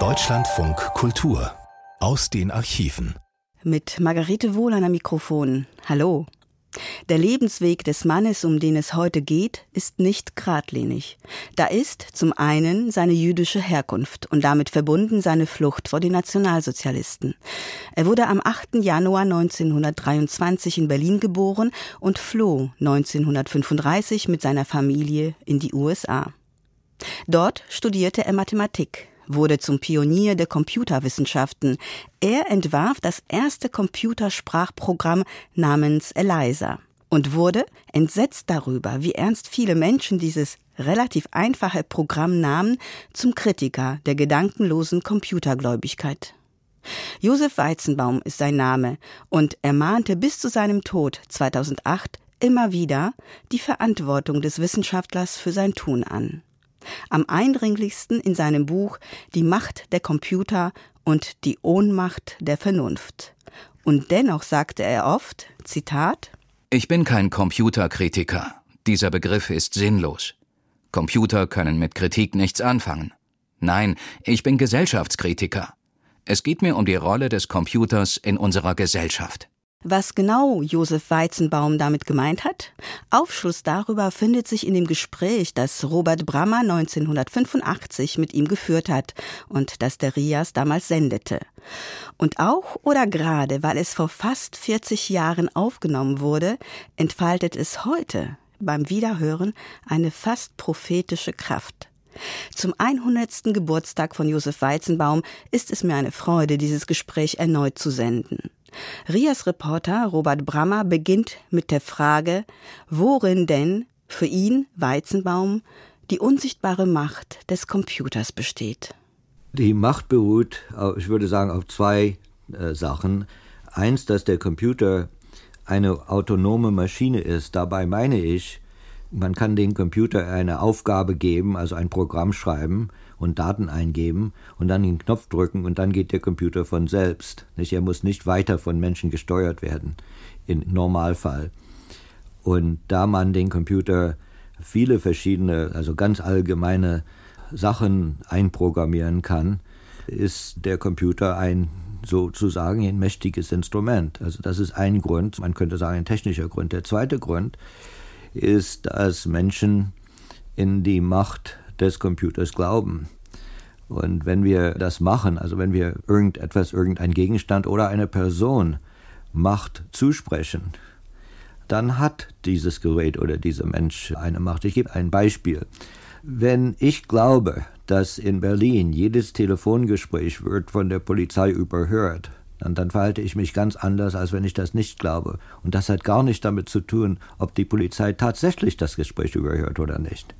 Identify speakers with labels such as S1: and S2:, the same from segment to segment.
S1: Deutschlandfunk Kultur aus den Archiven.
S2: Mit Margarete Wohler am Mikrofon. Hallo. Der Lebensweg des Mannes, um den es heute geht, ist nicht geradlinig. Da ist zum einen seine jüdische Herkunft und damit verbunden seine Flucht vor den Nationalsozialisten. Er wurde am 8. Januar 1923 in Berlin geboren und floh 1935 mit seiner Familie in die USA. Dort studierte er Mathematik, wurde zum Pionier der Computerwissenschaften. Er entwarf das erste Computersprachprogramm namens Eliza und wurde, entsetzt darüber, wie ernst viele Menschen dieses relativ einfache Programm nahmen, zum Kritiker der gedankenlosen Computergläubigkeit. Josef Weizenbaum ist sein Name und er mahnte bis zu seinem Tod 2008 immer wieder die Verantwortung des Wissenschaftlers für sein Tun an am eindringlichsten in seinem Buch Die Macht der Computer und die Ohnmacht der Vernunft. Und dennoch sagte er oft, Zitat,
S3: Ich bin kein Computerkritiker. Dieser Begriff ist sinnlos. Computer können mit Kritik nichts anfangen. Nein, ich bin Gesellschaftskritiker. Es geht mir um die Rolle des Computers in unserer Gesellschaft.
S2: Was genau Josef Weizenbaum damit gemeint hat? Aufschluss darüber findet sich in dem Gespräch, das Robert Brammer 1985 mit ihm geführt hat und das der Rias damals sendete. Und auch oder gerade, weil es vor fast 40 Jahren aufgenommen wurde, entfaltet es heute beim Wiederhören eine fast prophetische Kraft. Zum 100. Geburtstag von Josef Weizenbaum ist es mir eine Freude, dieses Gespräch erneut zu senden. Rias Reporter Robert Brammer beginnt mit der Frage, worin denn für ihn, Weizenbaum, die unsichtbare Macht des Computers besteht.
S4: Die Macht beruht, ich würde sagen, auf zwei äh, Sachen. Eins, dass der Computer eine autonome Maschine ist. Dabei meine ich, man kann dem Computer eine Aufgabe geben, also ein Programm schreiben, und Daten eingeben und dann den Knopf drücken und dann geht der Computer von selbst. Nicht? Er muss nicht weiter von Menschen gesteuert werden, im Normalfall. Und da man den Computer viele verschiedene, also ganz allgemeine Sachen einprogrammieren kann, ist der Computer ein sozusagen ein mächtiges Instrument. Also das ist ein Grund, man könnte sagen ein technischer Grund. Der zweite Grund ist, dass Menschen in die Macht des Computers glauben. Und wenn wir das machen, also wenn wir irgendetwas, irgendein Gegenstand oder eine Person Macht zusprechen, dann hat dieses Gerät oder dieser Mensch eine Macht. Ich gebe ein Beispiel. Wenn ich glaube, dass in Berlin jedes Telefongespräch wird von der Polizei überhört, dann, dann verhalte ich mich ganz anders, als wenn ich das nicht glaube. Und das hat gar nichts damit zu tun, ob die Polizei tatsächlich das Gespräch überhört oder nicht.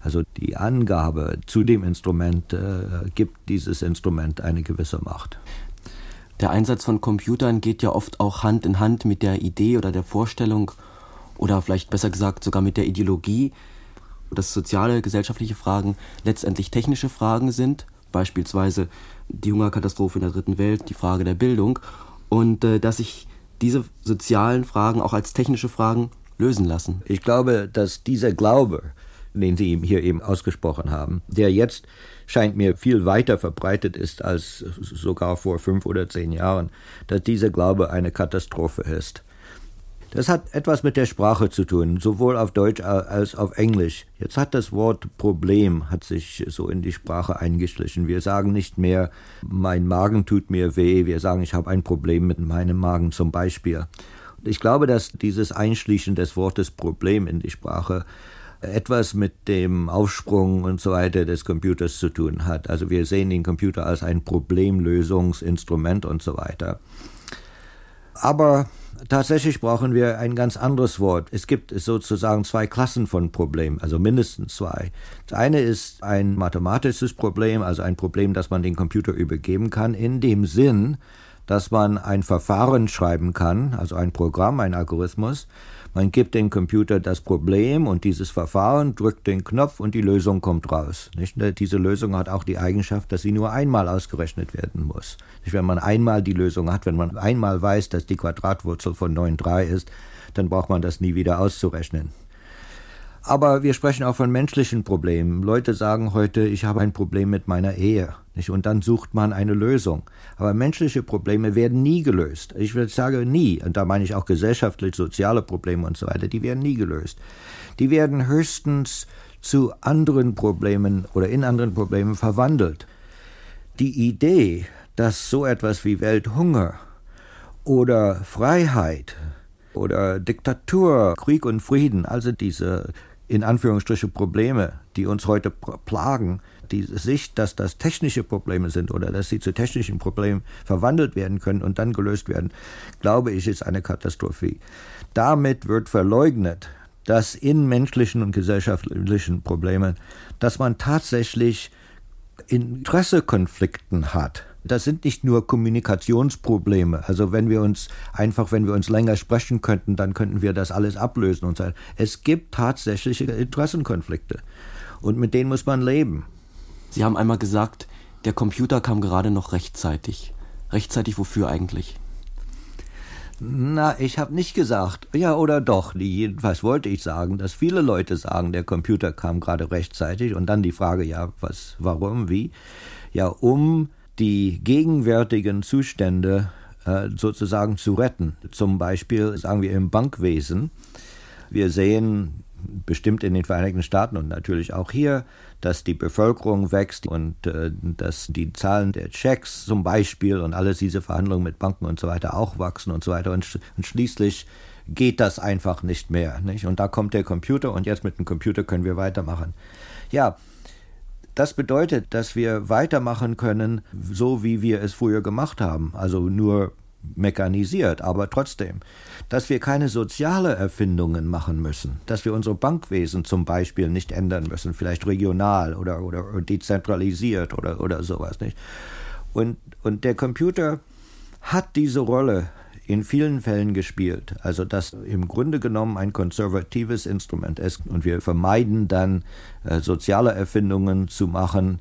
S4: Also die Angabe zu dem Instrument äh, gibt dieses Instrument eine gewisse Macht.
S5: Der Einsatz von Computern geht ja oft auch Hand in Hand mit der Idee oder der Vorstellung oder vielleicht besser gesagt sogar mit der Ideologie, dass soziale, gesellschaftliche Fragen letztendlich technische Fragen sind, beispielsweise die Hungerkatastrophe in der dritten Welt, die Frage der Bildung und äh, dass sich diese sozialen Fragen auch als technische Fragen lösen lassen.
S4: Ich glaube, dass dieser Glaube den Sie hier eben ausgesprochen haben, der jetzt scheint mir viel weiter verbreitet ist als sogar vor fünf oder zehn Jahren, dass dieser Glaube eine Katastrophe ist. Das hat etwas mit der Sprache zu tun, sowohl auf Deutsch als auf Englisch. Jetzt hat das Wort Problem hat sich so in die Sprache eingeschlichen. Wir sagen nicht mehr, mein Magen tut mir weh, wir sagen, ich habe ein Problem mit meinem Magen zum Beispiel. Ich glaube, dass dieses Einschließen des Wortes Problem in die Sprache etwas mit dem Aufsprung und so weiter des Computers zu tun hat. Also wir sehen den Computer als ein Problemlösungsinstrument und so weiter. Aber tatsächlich brauchen wir ein ganz anderes Wort. Es gibt sozusagen zwei Klassen von Problemen, also mindestens zwei. Das eine ist ein mathematisches Problem, also ein Problem, das man den Computer übergeben kann, in dem Sinn, dass man ein Verfahren schreiben kann, also ein Programm, ein Algorithmus, man gibt dem Computer das Problem und dieses Verfahren, drückt den Knopf und die Lösung kommt raus. Nicht? Diese Lösung hat auch die Eigenschaft, dass sie nur einmal ausgerechnet werden muss. Nicht? Wenn man einmal die Lösung hat, wenn man einmal weiß, dass die Quadratwurzel von 9,3 ist, dann braucht man das nie wieder auszurechnen. Aber wir sprechen auch von menschlichen Problemen. Leute sagen heute, ich habe ein Problem mit meiner Ehe. Nicht? Und dann sucht man eine Lösung. Aber menschliche Probleme werden nie gelöst. Ich sagen, nie. Und da meine ich auch gesellschaftlich, soziale Probleme und so weiter. Die werden nie gelöst. Die werden höchstens zu anderen Problemen oder in anderen Problemen verwandelt. Die Idee, dass so etwas wie Welthunger oder Freiheit oder Diktatur, Krieg und Frieden, also diese in Anführungsstriche Probleme, die uns heute plagen, die Sicht, dass das technische Probleme sind oder dass sie zu technischen Problemen verwandelt werden können und dann gelöst werden, glaube ich, ist eine Katastrophe. Damit wird verleugnet, dass in menschlichen und gesellschaftlichen Problemen, dass man tatsächlich Interessekonflikten hat. Das sind nicht nur Kommunikationsprobleme. Also wenn wir uns einfach, wenn wir uns länger sprechen könnten, dann könnten wir das alles ablösen und sagen. Es gibt tatsächliche Interessenkonflikte und mit denen muss man leben.
S5: Sie haben einmal gesagt, der Computer kam gerade noch rechtzeitig. Rechtzeitig wofür eigentlich?
S4: Na, ich habe nicht gesagt, ja oder doch. Jedenfalls wollte ich sagen, dass viele Leute sagen, der Computer kam gerade rechtzeitig und dann die Frage, ja, was, warum, wie? Ja, um die gegenwärtigen Zustände äh, sozusagen zu retten. Zum Beispiel, sagen wir, im Bankwesen. Wir sehen bestimmt in den Vereinigten Staaten und natürlich auch hier, dass die Bevölkerung wächst und äh, dass die Zahlen der Checks zum Beispiel und alles diese Verhandlungen mit Banken und so weiter auch wachsen und so weiter. Und, und schließlich geht das einfach nicht mehr. Nicht? Und da kommt der Computer und jetzt mit dem Computer können wir weitermachen. Ja, das bedeutet, dass wir weitermachen können, so wie wir es früher gemacht haben. Also nur mechanisiert, aber trotzdem, dass wir keine soziale Erfindungen machen müssen, dass wir unser Bankwesen zum Beispiel nicht ändern müssen, vielleicht regional oder, oder dezentralisiert oder, oder sowas nicht. Und, und der Computer hat diese Rolle in vielen Fällen gespielt. Also das im Grunde genommen ein konservatives Instrument ist. Und wir vermeiden dann äh, soziale Erfindungen zu machen.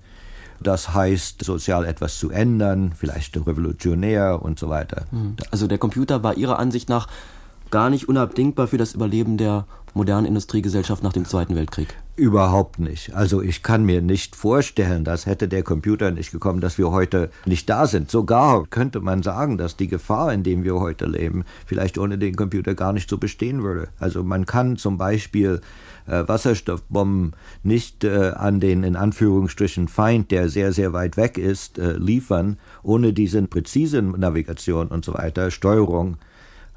S4: Das heißt, sozial etwas zu ändern, vielleicht revolutionär und so weiter.
S5: Hm. Also der Computer war Ihrer Ansicht nach gar nicht unabdingbar für das Überleben der modernen Industriegesellschaft nach dem Zweiten Weltkrieg?
S4: Überhaupt nicht. Also ich kann mir nicht vorstellen, dass hätte der Computer nicht gekommen, dass wir heute nicht da sind. Sogar könnte man sagen, dass die Gefahr, in der wir heute leben, vielleicht ohne den Computer gar nicht so bestehen würde. Also man kann zum Beispiel äh, Wasserstoffbomben nicht äh, an den in Anführungsstrichen Feind, der sehr, sehr weit weg ist, äh, liefern, ohne diese präzise Navigation und so weiter, Steuerung,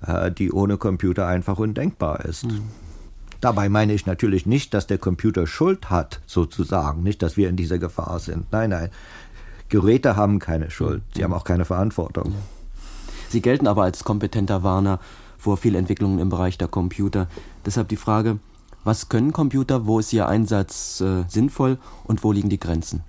S4: äh, die ohne Computer einfach undenkbar ist. Mhm. Dabei meine ich natürlich nicht, dass der Computer Schuld hat, sozusagen, nicht, dass wir in dieser Gefahr sind. Nein, nein. Geräte haben keine Schuld, sie haben auch keine Verantwortung.
S5: Sie gelten aber als kompetenter Warner vor Fehlentwicklungen im Bereich der Computer. Deshalb die Frage, was können Computer, wo ist ihr Einsatz äh, sinnvoll und wo liegen die Grenzen?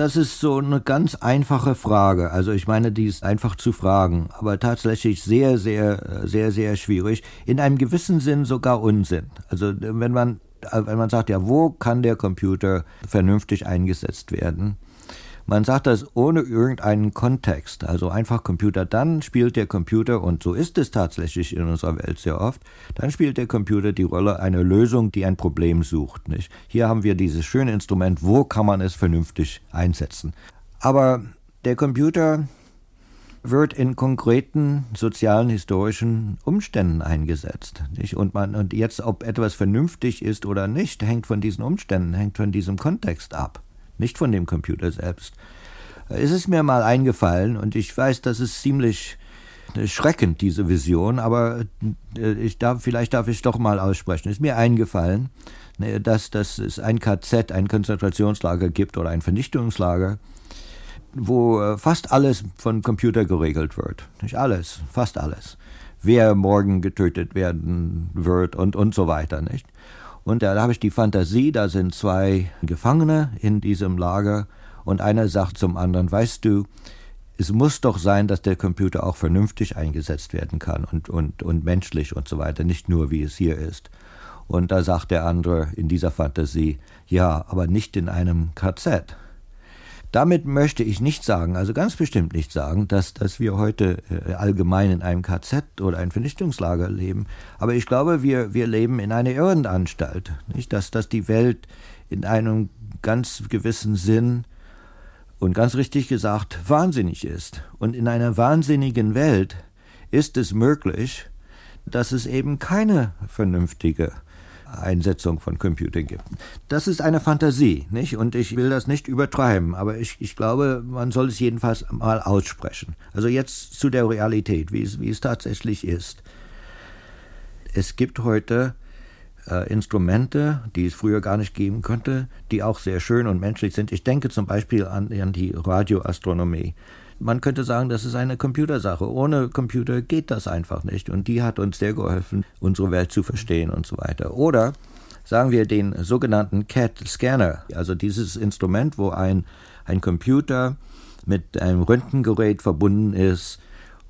S4: Das ist so eine ganz einfache Frage. Also ich meine, die ist einfach zu fragen, aber tatsächlich sehr, sehr, sehr, sehr schwierig. In einem gewissen Sinn sogar Unsinn. Also wenn man, wenn man sagt, ja, wo kann der Computer vernünftig eingesetzt werden? Man sagt das ohne irgendeinen Kontext, also einfach Computer. Dann spielt der Computer, und so ist es tatsächlich in unserer Welt sehr oft, dann spielt der Computer die Rolle einer Lösung, die ein Problem sucht. Nicht? Hier haben wir dieses schöne Instrument, wo kann man es vernünftig einsetzen. Aber der Computer wird in konkreten sozialen, historischen Umständen eingesetzt. Nicht? Und, man, und jetzt, ob etwas vernünftig ist oder nicht, hängt von diesen Umständen, hängt von diesem Kontext ab nicht von dem Computer selbst. Es ist mir mal eingefallen und ich weiß, das ist ziemlich schreckend, diese Vision, aber äh, ich darf, vielleicht darf ich es doch mal aussprechen. Es ist mir eingefallen, ne, dass, dass es ein KZ, ein Konzentrationslager gibt oder ein Vernichtungslager, wo äh, fast alles von Computer geregelt wird. Nicht alles, fast alles. Wer morgen getötet werden wird und, und so weiter, nicht? Und da habe ich die Fantasie, da sind zwei Gefangene in diesem Lager und einer sagt zum anderen, weißt du, es muss doch sein, dass der Computer auch vernünftig eingesetzt werden kann und, und, und menschlich und so weiter, nicht nur wie es hier ist. Und da sagt der andere in dieser Fantasie, ja, aber nicht in einem KZ. Damit möchte ich nicht sagen, also ganz bestimmt nicht sagen, dass, dass wir heute äh, allgemein in einem KZ oder einem Vernichtungslager leben. Aber ich glaube, wir, wir leben in einer Irrenanstalt. Nicht? Dass, dass die Welt in einem ganz gewissen Sinn und ganz richtig gesagt wahnsinnig ist. Und in einer wahnsinnigen Welt ist es möglich, dass es eben keine vernünftige Einsetzung von Computern gibt. Das ist eine Fantasie, nicht? Und ich will das nicht übertreiben, aber ich, ich glaube, man soll es jedenfalls mal aussprechen. Also jetzt zu der Realität, wie es, wie es tatsächlich ist. Es gibt heute äh, Instrumente, die es früher gar nicht geben könnte, die auch sehr schön und menschlich sind. Ich denke zum Beispiel an, an die Radioastronomie man könnte sagen, das ist eine Computersache. Ohne Computer geht das einfach nicht. Und die hat uns sehr geholfen, unsere Welt zu verstehen und so weiter. Oder sagen wir den sogenannten CAT-Scanner, also dieses Instrument, wo ein, ein Computer mit einem Röntgengerät verbunden ist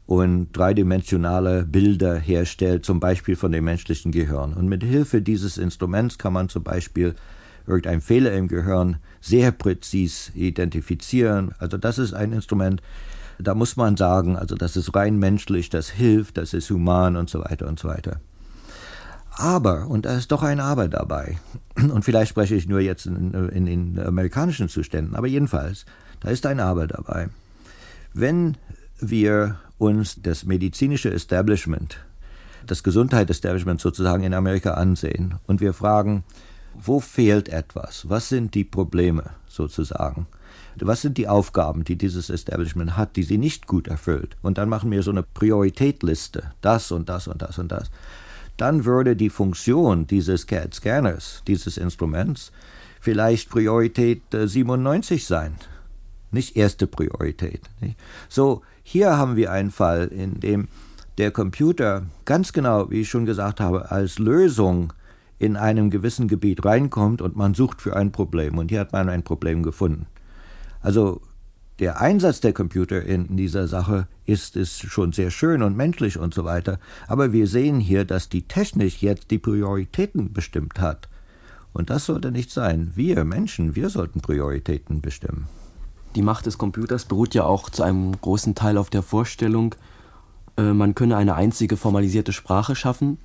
S4: und dreidimensionale Bilder herstellt, zum Beispiel von dem menschlichen Gehirn. Und mit Hilfe dieses Instruments kann man zum Beispiel irgendein Fehler im Gehirn sehr präzis identifizieren. Also das ist ein Instrument, da muss man sagen, also das ist rein menschlich, das hilft, das ist human und so weiter und so weiter. Aber, und da ist doch ein Aber dabei, und vielleicht spreche ich nur jetzt in, in den amerikanischen Zuständen, aber jedenfalls, da ist ein Aber dabei. Wenn wir uns das medizinische Establishment, das Gesundheitsestablishment sozusagen in Amerika ansehen und wir fragen, wo fehlt etwas? Was sind die Probleme sozusagen? Was sind die Aufgaben, die dieses Establishment hat, die sie nicht gut erfüllt? Und dann machen wir so eine Prioritätliste, das und das und das und das. Dann würde die Funktion dieses CAD-Scanners, dieses Instruments, vielleicht Priorität 97 äh, sein, nicht erste Priorität. Nicht? So, hier haben wir einen Fall, in dem der Computer ganz genau, wie ich schon gesagt habe, als Lösung in einem gewissen Gebiet reinkommt und man sucht für ein Problem. Und hier hat man ein Problem gefunden. Also der Einsatz der Computer in dieser Sache ist, ist schon sehr schön und menschlich und so weiter. Aber wir sehen hier, dass die Technik jetzt die Prioritäten bestimmt hat. Und das sollte nicht sein. Wir Menschen, wir sollten Prioritäten bestimmen.
S5: Die Macht des Computers beruht ja auch zu einem großen Teil auf der Vorstellung, äh, man könne eine einzige formalisierte Sprache schaffen.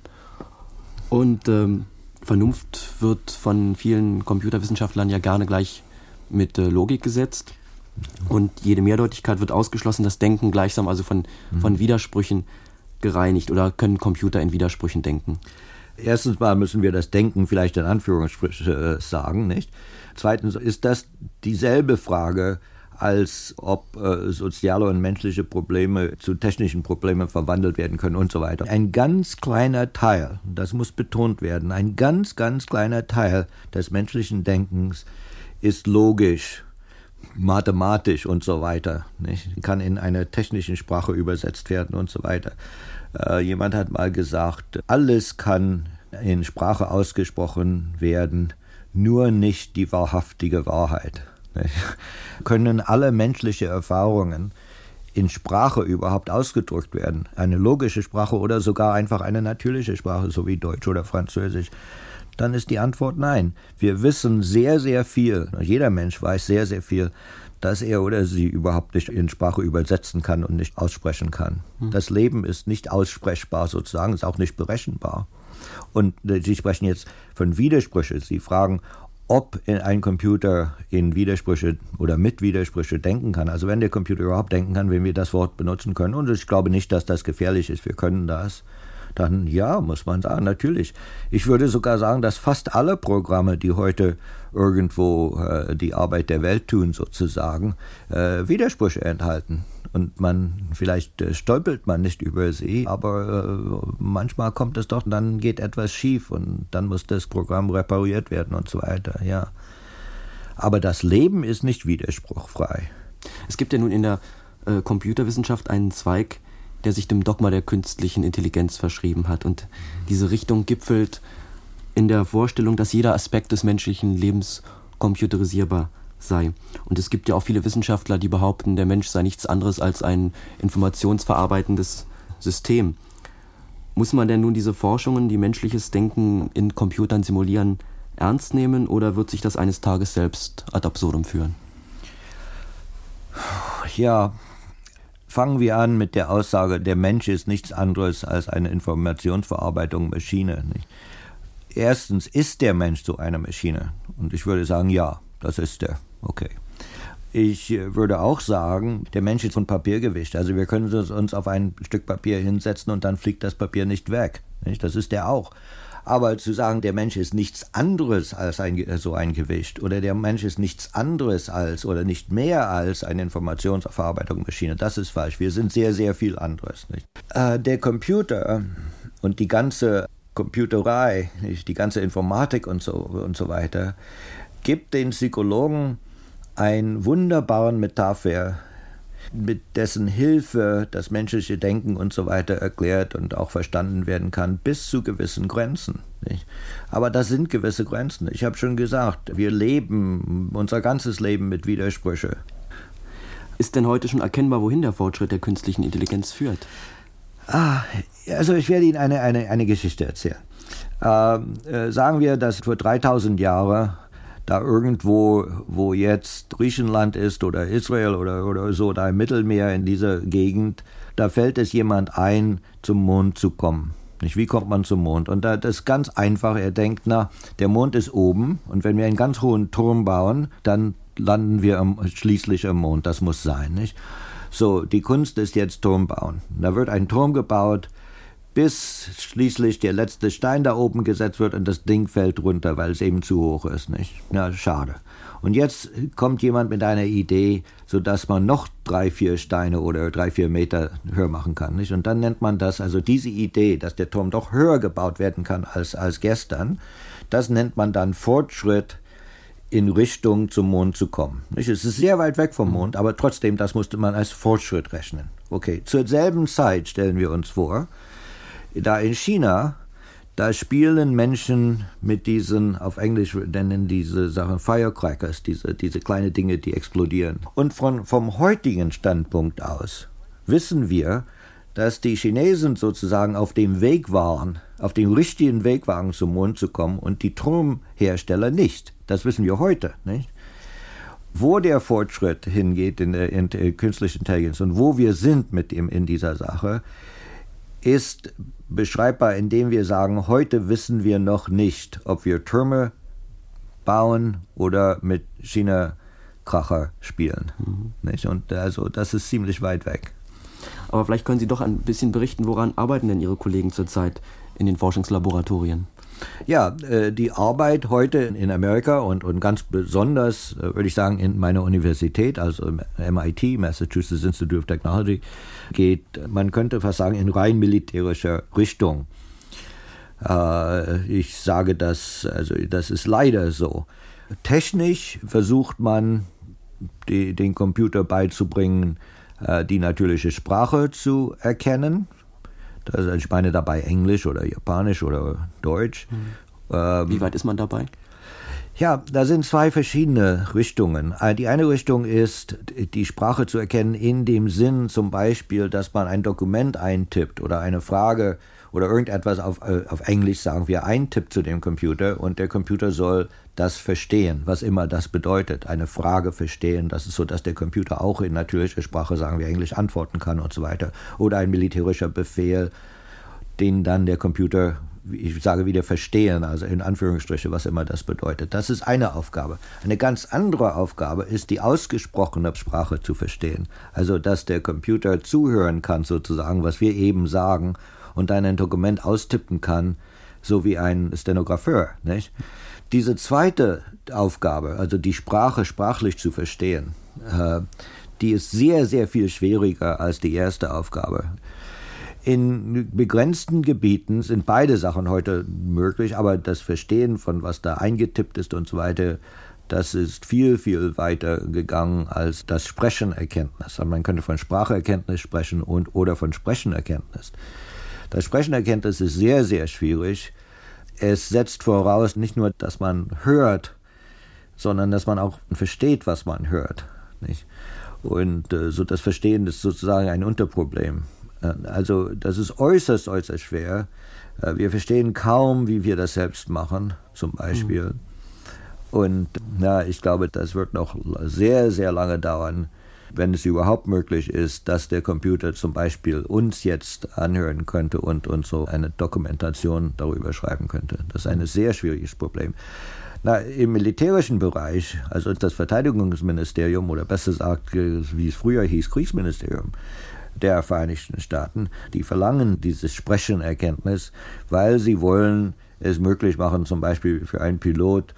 S5: Und ähm, Vernunft wird von vielen Computerwissenschaftlern ja gerne gleich mit äh, Logik gesetzt. Und jede Mehrdeutigkeit wird ausgeschlossen, das Denken gleichsam also von, mhm. von Widersprüchen gereinigt oder können Computer in Widersprüchen denken?
S4: Erstens mal müssen wir das Denken vielleicht in Anführungsstrichen äh, sagen, nicht? Zweitens ist das dieselbe Frage, als ob äh, soziale und menschliche Probleme zu technischen Problemen verwandelt werden können und so weiter. Ein ganz kleiner Teil, das muss betont werden, ein ganz, ganz kleiner Teil des menschlichen Denkens ist logisch, mathematisch und so weiter. Nicht? Kann in eine technische Sprache übersetzt werden und so weiter. Äh, jemand hat mal gesagt, alles kann in Sprache ausgesprochen werden, nur nicht die wahrhaftige Wahrheit. Können alle menschliche Erfahrungen in Sprache überhaupt ausgedrückt werden? Eine logische Sprache oder sogar einfach eine natürliche Sprache, so wie Deutsch oder Französisch? Dann ist die Antwort nein. Wir wissen sehr, sehr viel, jeder Mensch weiß sehr, sehr viel, dass er oder sie überhaupt nicht in Sprache übersetzen kann und nicht aussprechen kann. Hm. Das Leben ist nicht aussprechbar sozusagen, ist auch nicht berechenbar. Und äh, Sie sprechen jetzt von Widersprüchen. Sie fragen, ob ein Computer in Widersprüche oder mit Widersprüche denken kann. Also wenn der Computer überhaupt denken kann, wenn wir das Wort benutzen können. Und ich glaube nicht, dass das gefährlich ist. Wir können das. Dann ja, muss man sagen, natürlich. Ich würde sogar sagen, dass fast alle Programme, die heute irgendwo äh, die Arbeit der Welt tun, sozusagen, äh, Widersprüche enthalten und man vielleicht äh, stolpert man nicht über sie, aber äh, manchmal kommt es doch, dann geht etwas schief und dann muss das Programm repariert werden und so weiter, ja. Aber das Leben ist nicht widerspruchfrei.
S5: Es gibt ja nun in der äh, Computerwissenschaft einen Zweig, der sich dem Dogma der künstlichen Intelligenz verschrieben hat und diese Richtung gipfelt in der Vorstellung, dass jeder Aspekt des menschlichen Lebens computerisierbar sei. Und es gibt ja auch viele Wissenschaftler, die behaupten, der Mensch sei nichts anderes als ein informationsverarbeitendes System. Muss man denn nun diese Forschungen, die menschliches Denken in Computern simulieren, ernst nehmen oder wird sich das eines Tages selbst ad absurdum führen?
S4: Ja, fangen wir an mit der Aussage, der Mensch ist nichts anderes als eine Informationsverarbeitung Maschine. Nicht? Erstens ist der Mensch so eine Maschine. Und ich würde sagen, ja, das ist er. Okay. Ich würde auch sagen, der Mensch ist von Papier gewischt. Also wir können uns auf ein Stück Papier hinsetzen und dann fliegt das Papier nicht weg. Das ist der auch. Aber zu sagen, der Mensch ist nichts anderes als ein, so ein Gewicht oder der Mensch ist nichts anderes als oder nicht mehr als eine Informationsverarbeitungsmaschine, das ist falsch. Wir sind sehr, sehr viel anderes. Äh, der Computer und die ganze Computerei, nicht? die ganze Informatik und so, und so weiter, gibt den Psychologen einen wunderbaren Metapher mit dessen Hilfe das menschliche Denken und so weiter erklärt und auch verstanden werden kann, bis zu gewissen Grenzen. Nicht? Aber das sind gewisse Grenzen. Ich habe schon gesagt, wir leben unser ganzes Leben mit Widersprüche.
S5: Ist denn heute schon erkennbar, wohin der Fortschritt der künstlichen Intelligenz führt?
S4: Ah, also ich werde Ihnen eine, eine, eine Geschichte erzählen. Ähm, äh, sagen wir, dass vor 3000 Jahren da irgendwo, wo jetzt Griechenland ist oder Israel oder, oder so, da im Mittelmeer in dieser Gegend, da fällt es jemand ein, zum Mond zu kommen. Nicht? Wie kommt man zum Mond? Und da, das ist ganz einfach. Er denkt, na, der Mond ist oben und wenn wir einen ganz hohen Turm bauen, dann landen wir am, schließlich am Mond. Das muss sein. Nicht? So, die Kunst ist jetzt Turm bauen. Da wird ein Turm gebaut, bis schließlich der letzte Stein da oben gesetzt wird und das Ding fällt runter, weil es eben zu hoch ist, nicht? Na, schade. Und jetzt kommt jemand mit einer Idee, sodass man noch drei, vier Steine oder drei, vier Meter höher machen kann, nicht? Und dann nennt man das, also diese Idee, dass der Turm doch höher gebaut werden kann als, als gestern, das nennt man dann Fortschritt in Richtung zum Mond zu kommen. Nicht? Es ist sehr weit weg vom Mond, aber trotzdem, das musste man als Fortschritt rechnen. Okay, zur selben Zeit stellen wir uns vor, da in China, da spielen Menschen mit diesen, auf Englisch nennen diese Sachen Firecrackers, diese, diese kleine Dinge, die explodieren. Und von, vom heutigen Standpunkt aus wissen wir, dass die Chinesen sozusagen auf dem Weg waren, auf dem richtigen Weg waren, zum Mond zu kommen und die Turmhersteller nicht. Das wissen wir heute, nicht? Wo der Fortschritt hingeht in der, in der künstlichen Intelligenz und wo wir sind mit ihm in dieser Sache, ist beschreibbar, indem wir sagen, heute wissen wir noch nicht, ob wir Türme bauen oder mit China-Kracher spielen. Mhm. Nicht? Und also das ist ziemlich weit weg.
S5: Aber vielleicht können Sie doch ein bisschen berichten, woran arbeiten denn Ihre Kollegen zurzeit in den Forschungslaboratorien?
S4: Ja, äh, die Arbeit heute in Amerika und, und ganz besonders, äh, würde ich sagen, in meiner Universität, also MIT, Massachusetts Institute of Technology, geht, man könnte fast sagen, in rein militärischer Richtung. Äh, ich sage das, also das ist leider so. Technisch versucht man, die, den Computer beizubringen, die natürliche Sprache zu erkennen, also ich meine dabei Englisch oder Japanisch oder Deutsch. Mhm.
S5: Ähm, Wie weit ist man dabei?
S4: Ja, da sind zwei verschiedene Richtungen. Äh, die eine Richtung ist, die Sprache zu erkennen in dem Sinn zum Beispiel, dass man ein Dokument eintippt oder eine Frage oder irgendetwas auf, äh, auf Englisch, sagen wir, eintippt zu dem Computer und der Computer soll das verstehen, was immer das bedeutet, eine Frage verstehen, das ist so, dass der Computer auch in natürlicher Sprache, sagen wir Englisch, antworten kann und so weiter. Oder ein militärischer Befehl, den dann der Computer, ich sage wieder verstehen, also in Anführungsstriche, was immer das bedeutet. Das ist eine Aufgabe. Eine ganz andere Aufgabe ist, die ausgesprochene Sprache zu verstehen. Also, dass der Computer zuhören kann, sozusagen, was wir eben sagen, und dann ein Dokument austippen kann, so wie ein Stenografeur, nicht? Diese zweite Aufgabe, also die Sprache sprachlich zu verstehen, äh, die ist sehr, sehr viel schwieriger als die erste Aufgabe. In begrenzten Gebieten sind beide Sachen heute möglich, aber das Verstehen von was da eingetippt ist und so weiter, das ist viel, viel weiter gegangen als das Sprechenerkenntnis. Also man könnte von Spracherkenntnis sprechen und oder von Sprechenerkenntnis. Das Sprechenerkenntnis ist sehr, sehr schwierig, es setzt voraus nicht nur, dass man hört, sondern dass man auch versteht, was man hört. Nicht? Und äh, so das Verstehen ist sozusagen ein Unterproblem. Äh, also das ist äußerst, äußerst schwer. Äh, wir verstehen kaum, wie wir das selbst machen, zum Beispiel. Mhm. Und na, ich glaube, das wird noch sehr, sehr lange dauern, wenn es überhaupt möglich ist, dass der Computer zum Beispiel uns jetzt anhören könnte und, und so eine Dokumentation darüber schreiben könnte. Das ist ein sehr schwieriges Problem. Na, Im militärischen Bereich, also das Verteidigungsministerium oder besser gesagt, wie es früher hieß, Kriegsministerium, der Vereinigten Staaten, die verlangen dieses Sprechenerkenntnis, weil sie wollen es möglich machen, zum Beispiel für einen Pilot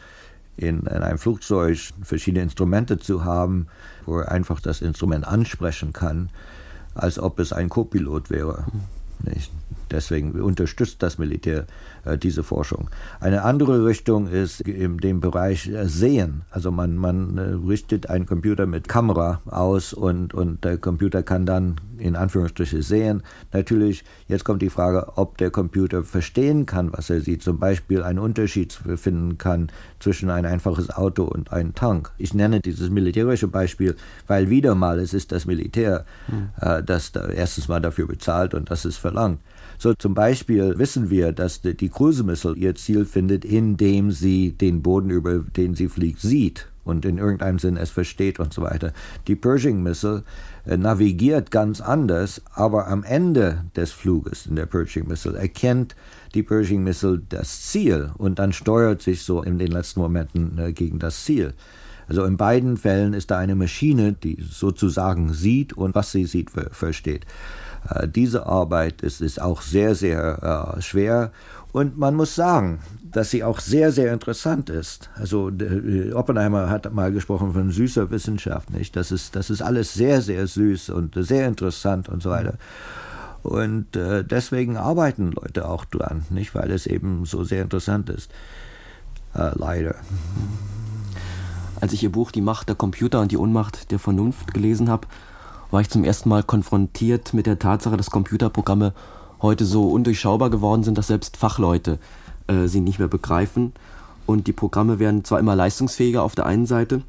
S4: in, in einem Flugzeug verschiedene Instrumente zu haben, wo er einfach das Instrument ansprechen kann, als ob es ein Co-Pilot wäre. Nicht? Deswegen unterstützt das Militär äh, diese Forschung. Eine andere Richtung ist in dem Bereich äh, Sehen. Also man, man äh, richtet einen Computer mit Kamera aus und, und der Computer kann dann in Anführungsstrichen sehen. Natürlich, jetzt kommt die Frage, ob der Computer verstehen kann, was er sieht. Zum Beispiel einen Unterschied finden kann zwischen ein einfaches Auto und einem Tank. Ich nenne dieses militärische Beispiel, weil wieder mal es ist das Militär, mhm. das da erstens mal dafür bezahlt und das es verlangt. So zum Beispiel wissen wir, dass die Cruise Missile ihr Ziel findet, indem sie den Boden, über den sie fliegt, sieht und in irgendeinem Sinn es versteht und so weiter. Die Pershing Missile äh, navigiert ganz anders, aber am Ende des Fluges in der Pershing Missile erkennt die Pershing Missile das Ziel und dann steuert sich so in den letzten Momenten äh, gegen das Ziel. Also in beiden Fällen ist da eine Maschine, die sozusagen sieht und was sie sieht, versteht. Äh, diese Arbeit ist, ist auch sehr, sehr äh, schwer und man muss sagen, dass sie auch sehr, sehr interessant ist. Also Oppenheimer hat mal gesprochen von süßer Wissenschaft, nicht? Das ist, das ist alles sehr, sehr süß und sehr interessant und so weiter. Und äh, deswegen arbeiten Leute auch dran, nicht? Weil es eben so sehr interessant ist. Äh, leider.
S5: Als ich ihr Buch Die Macht der Computer und die Unmacht der Vernunft gelesen habe, war ich zum ersten Mal konfrontiert mit der Tatsache, dass Computerprogramme heute so undurchschaubar geworden sind, dass selbst Fachleute äh, sie nicht mehr begreifen. Und die Programme werden zwar immer leistungsfähiger auf der einen Seite,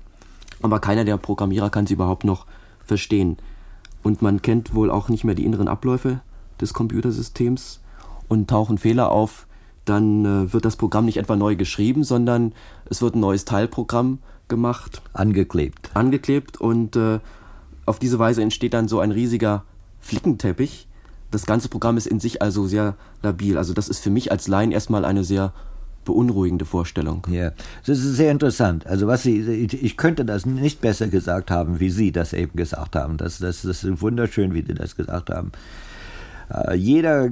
S5: aber keiner der Programmierer kann sie überhaupt noch verstehen. Und man kennt wohl auch nicht mehr die inneren Abläufe des Computersystems und tauchen Fehler auf, dann äh, wird das Programm nicht etwa neu geschrieben, sondern es wird ein neues Teilprogramm gemacht.
S4: Angeklebt.
S5: Angeklebt und äh, auf diese Weise entsteht dann so ein riesiger Flickenteppich. Das ganze Programm ist in sich also sehr labil. Also das ist für mich als Laien erstmal eine sehr beunruhigende Vorstellung.
S4: Ja, das ist sehr interessant. Also was Sie, ich könnte das nicht besser gesagt haben, wie Sie das eben gesagt haben. Das, das, das ist wunderschön, wie Sie das gesagt haben. Uh, jeder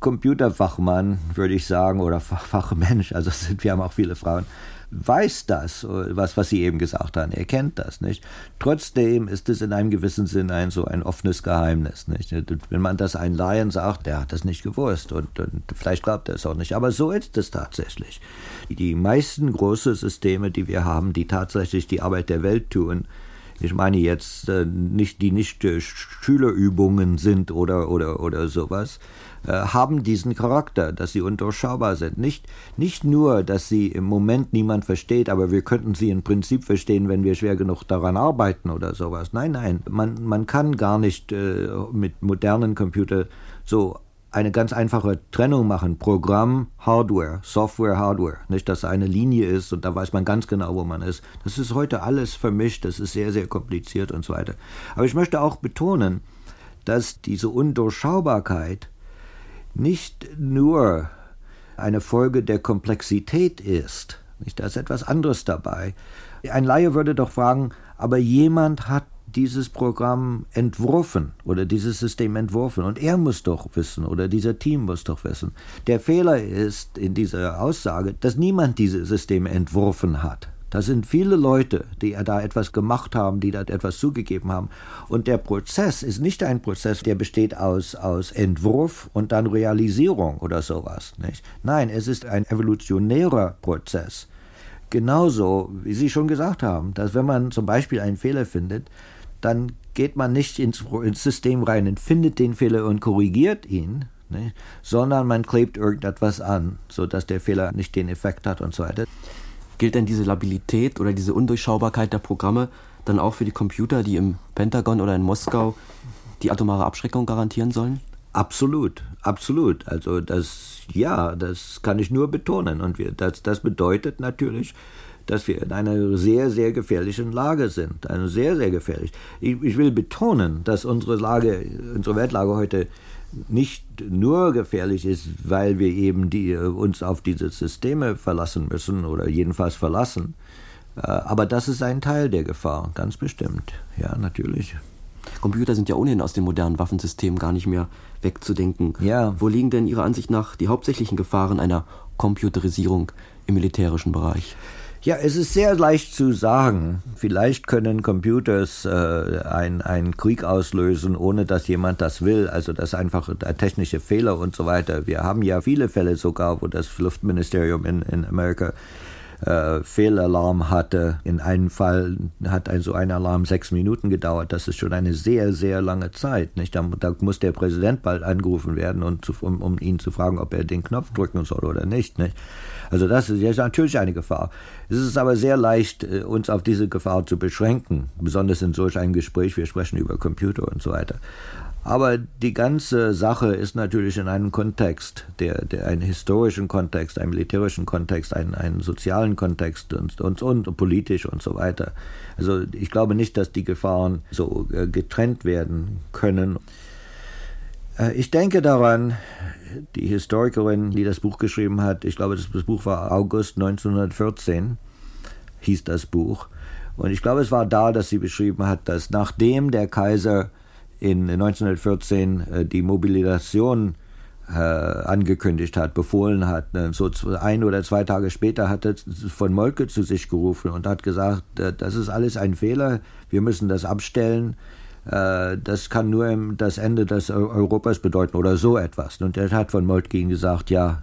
S4: Computerfachmann, würde ich sagen, oder Fach, Fachmensch, also sind, wir haben auch viele Frauen, weiß das, was, was Sie eben gesagt haben. Er kennt das, nicht? Trotzdem ist es in einem gewissen Sinn ein so ein offenes Geheimnis, nicht? Wenn man das einem Laien sagt, der hat das nicht gewusst und, und vielleicht glaubt er es auch nicht. Aber so ist es tatsächlich. Die meisten großen Systeme, die wir haben, die tatsächlich die Arbeit der Welt tun, ich meine jetzt äh, nicht die nicht äh, Schülerübungen sind oder oder oder sowas, haben diesen Charakter, dass sie undurchschaubar sind. Nicht, nicht nur, dass sie im Moment niemand versteht, aber wir könnten sie im Prinzip verstehen, wenn wir schwer genug daran arbeiten oder sowas. Nein, nein, man, man kann gar nicht äh, mit modernen Computern so eine ganz einfache Trennung machen. Programm, Hardware, Software, Hardware. Nicht, dass eine Linie ist und da weiß man ganz genau, wo man ist. Das ist heute alles vermischt, das ist sehr, sehr kompliziert und so weiter. Aber ich möchte auch betonen, dass diese Undurchschaubarkeit nicht nur eine Folge der Komplexität ist. Nicht, da ist etwas anderes dabei. Ein Laie würde doch fragen, aber jemand hat dieses Programm entworfen oder dieses System entworfen und er muss doch wissen oder dieser Team muss doch wissen. Der Fehler ist in dieser Aussage, dass niemand dieses System entworfen hat. Da sind viele Leute, die da etwas gemacht haben, die da etwas zugegeben haben. Und der Prozess ist nicht ein Prozess, der besteht aus, aus Entwurf und dann Realisierung oder sowas. Nicht? Nein, es ist ein evolutionärer Prozess. Genauso, wie Sie schon gesagt haben, dass wenn man zum Beispiel einen Fehler findet, dann geht man nicht ins, ins System rein und findet den Fehler und korrigiert ihn, nicht? sondern man klebt irgendetwas an, sodass der Fehler nicht den Effekt hat und so weiter.
S5: Gilt denn diese Labilität oder diese Undurchschaubarkeit der Programme dann auch für die Computer, die im Pentagon oder in Moskau die atomare Abschreckung garantieren sollen?
S4: Absolut, absolut. Also das, ja, das kann ich nur betonen. Und wir, das, das bedeutet natürlich, dass wir in einer sehr, sehr gefährlichen Lage sind. Eine sehr, sehr gefährlich. Ich, ich will betonen, dass unsere Lage, unsere Weltlage heute nicht nur gefährlich ist, weil wir eben die, uns auf diese Systeme verlassen müssen oder jedenfalls verlassen. Äh, aber das ist ein Teil der Gefahr, ganz bestimmt. Ja, natürlich.
S5: Computer sind ja ohnehin aus dem modernen Waffensystem gar nicht mehr wegzudenken.
S4: Ja.
S5: Wo liegen denn Ihrer Ansicht nach die hauptsächlichen Gefahren einer Computerisierung im militärischen Bereich?
S4: Ja, es ist sehr leicht zu sagen. Vielleicht können Computers äh, einen Krieg auslösen, ohne dass jemand das will. Also das ist einfach technische Fehler und so weiter. Wir haben ja viele Fälle sogar, wo das Luftministerium in, in Amerika äh, Fehlalarm hatte. In einem Fall hat ein, so ein Alarm sechs Minuten gedauert. Das ist schon eine sehr, sehr lange Zeit. Nicht? Da, da muss der Präsident bald angerufen werden, und zu, um, um, ihn zu fragen, ob er den Knopf drücken soll oder nicht. nicht? Also das ist jetzt natürlich eine Gefahr. Es ist aber sehr leicht, äh, uns auf diese Gefahr zu beschränken, besonders in solch einem Gespräch. Wir sprechen über Computer und so weiter. Aber die ganze Sache ist natürlich in einem Kontext, der, der einen historischen Kontext, einen militärischen Kontext, einen, einen sozialen Kontext und, und, und politisch und so weiter. Also ich glaube nicht, dass die Gefahren so äh, getrennt werden können. Äh, ich denke daran, die Historikerin, die das Buch geschrieben hat, ich glaube, das Buch war August 1914, hieß das Buch. Und ich glaube, es war da, dass sie beschrieben hat, dass nachdem der Kaiser in 1914 äh, die Mobilisation äh, angekündigt hat, befohlen hat. Ne, so ein oder zwei Tage später hat er von Molke zu sich gerufen und hat gesagt, äh, das ist alles ein Fehler, wir müssen das abstellen. Das kann nur das Ende des Europas bedeuten oder so etwas. Und er hat von Moltke gesagt, ja,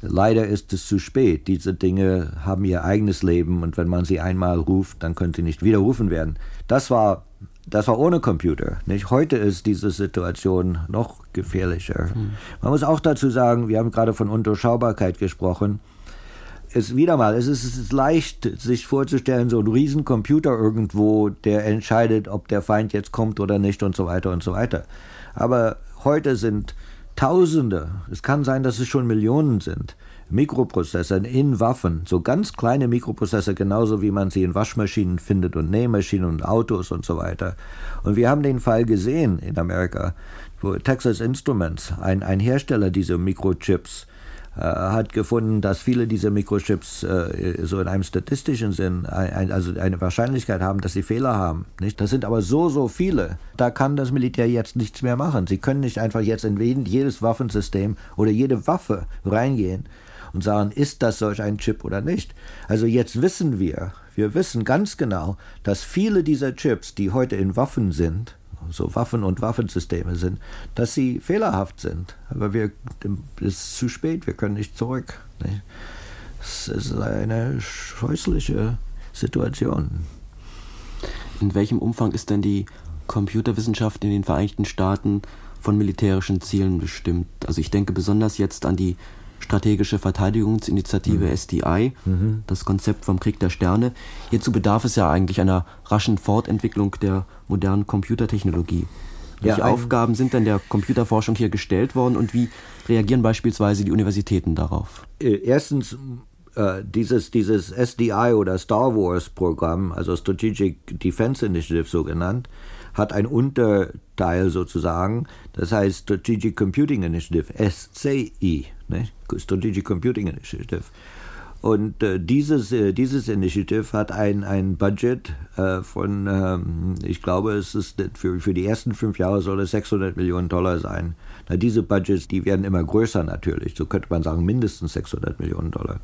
S4: leider ist es zu spät. Diese Dinge haben ihr eigenes Leben und wenn man sie einmal ruft, dann können sie nicht widerrufen werden. Das war das war ohne Computer. Nicht? Heute ist diese Situation noch gefährlicher. Mhm. Man muss auch dazu sagen, wir haben gerade von Undurchschaubarkeit gesprochen. Es wieder mal, es ist, es ist leicht, sich vorzustellen, so ein Riesencomputer irgendwo, der entscheidet, ob der Feind jetzt kommt oder nicht und so weiter und so weiter. Aber heute sind Tausende, es kann sein, dass es schon Millionen sind, Mikroprozessoren in Waffen, so ganz kleine Mikroprozessor, genauso wie man sie in Waschmaschinen findet und Nähmaschinen und Autos und so weiter. Und wir haben den Fall gesehen in Amerika, wo Texas Instruments, ein, ein Hersteller dieser Mikrochips, hat gefunden, dass viele dieser Mikrochips äh, so in einem statistischen Sinn, ein, also eine Wahrscheinlichkeit haben, dass sie Fehler haben. Nicht? Das sind aber so, so viele. Da kann das Militär jetzt nichts mehr machen. Sie können nicht einfach jetzt in jedes Waffensystem oder jede Waffe reingehen und sagen, ist das solch ein Chip oder nicht. Also jetzt wissen wir, wir wissen ganz genau, dass viele dieser Chips, die heute in Waffen sind, so Waffen und Waffensysteme sind, dass sie fehlerhaft sind. Aber wir, es ist zu spät, wir können nicht zurück. Es ist eine scheußliche Situation.
S5: In welchem Umfang ist denn die Computerwissenschaft in den Vereinigten Staaten von militärischen Zielen bestimmt? Also ich denke besonders jetzt an die strategische Verteidigungsinitiative mhm. SDI, mhm. das Konzept vom Krieg der Sterne. Hierzu bedarf es ja eigentlich einer raschen Fortentwicklung der modernen Computertechnologie. Welche ja, Aufgaben sind denn der Computerforschung hier gestellt worden und wie reagieren beispielsweise die Universitäten darauf?
S4: Äh, erstens äh, dieses, dieses SDI oder Star Wars Programm, also Strategic Defense Initiative so genannt, hat ein Unterteil sozusagen, das heißt Strategic Computing Initiative, SCI, ne? Strategic Computing Initiative. Und äh, dieses, äh, dieses Initiative hat ein, ein Budget äh, von, ähm, ich glaube, es ist für, für die ersten fünf Jahre soll es 600 Millionen Dollar sein. Na, diese Budgets, die werden immer größer natürlich. So könnte man sagen, mindestens 600 Millionen Dollar.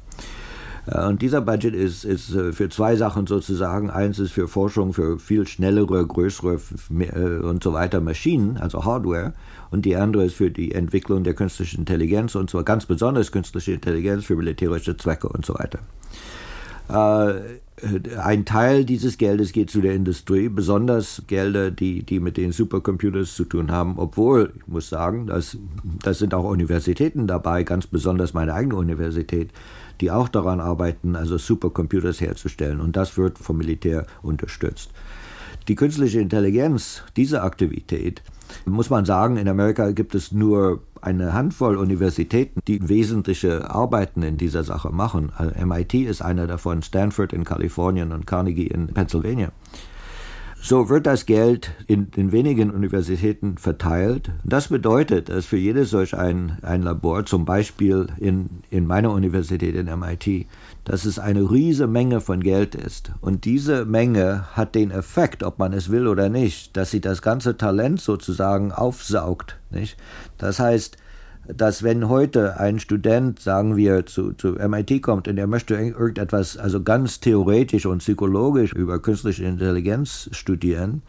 S4: Äh, und dieser Budget ist, ist äh, für zwei Sachen sozusagen. Eins ist für Forschung für viel schnellere, größere äh, und so weiter Maschinen, also Hardware. Und die andere ist für die Entwicklung der künstlichen Intelligenz und zwar ganz besonders künstliche Intelligenz für militärische Zwecke und so weiter. Ein Teil dieses Geldes geht zu der Industrie, besonders Gelder, die, die mit den Supercomputers zu tun haben, obwohl, ich muss sagen, das, das sind auch Universitäten dabei, ganz besonders meine eigene Universität, die auch daran arbeiten, also Supercomputers herzustellen. Und das wird vom Militär unterstützt. Die künstliche Intelligenz, diese Aktivität, muss man sagen, in Amerika gibt es nur eine Handvoll Universitäten, die wesentliche Arbeiten in dieser Sache machen. MIT ist einer davon, Stanford in Kalifornien und Carnegie in Pennsylvania. So wird das Geld in den wenigen Universitäten verteilt. Das bedeutet, dass für jedes solch ein, ein Labor, zum Beispiel in, in meiner Universität in MIT, dass es eine riesige Menge von Geld ist. Und diese Menge hat den Effekt, ob man es will oder nicht, dass sie das ganze Talent sozusagen aufsaugt. Nicht? Das heißt, dass wenn heute ein Student, sagen wir, zu, zu MIT kommt und er möchte irgendetwas, also ganz theoretisch und psychologisch über künstliche Intelligenz studieren,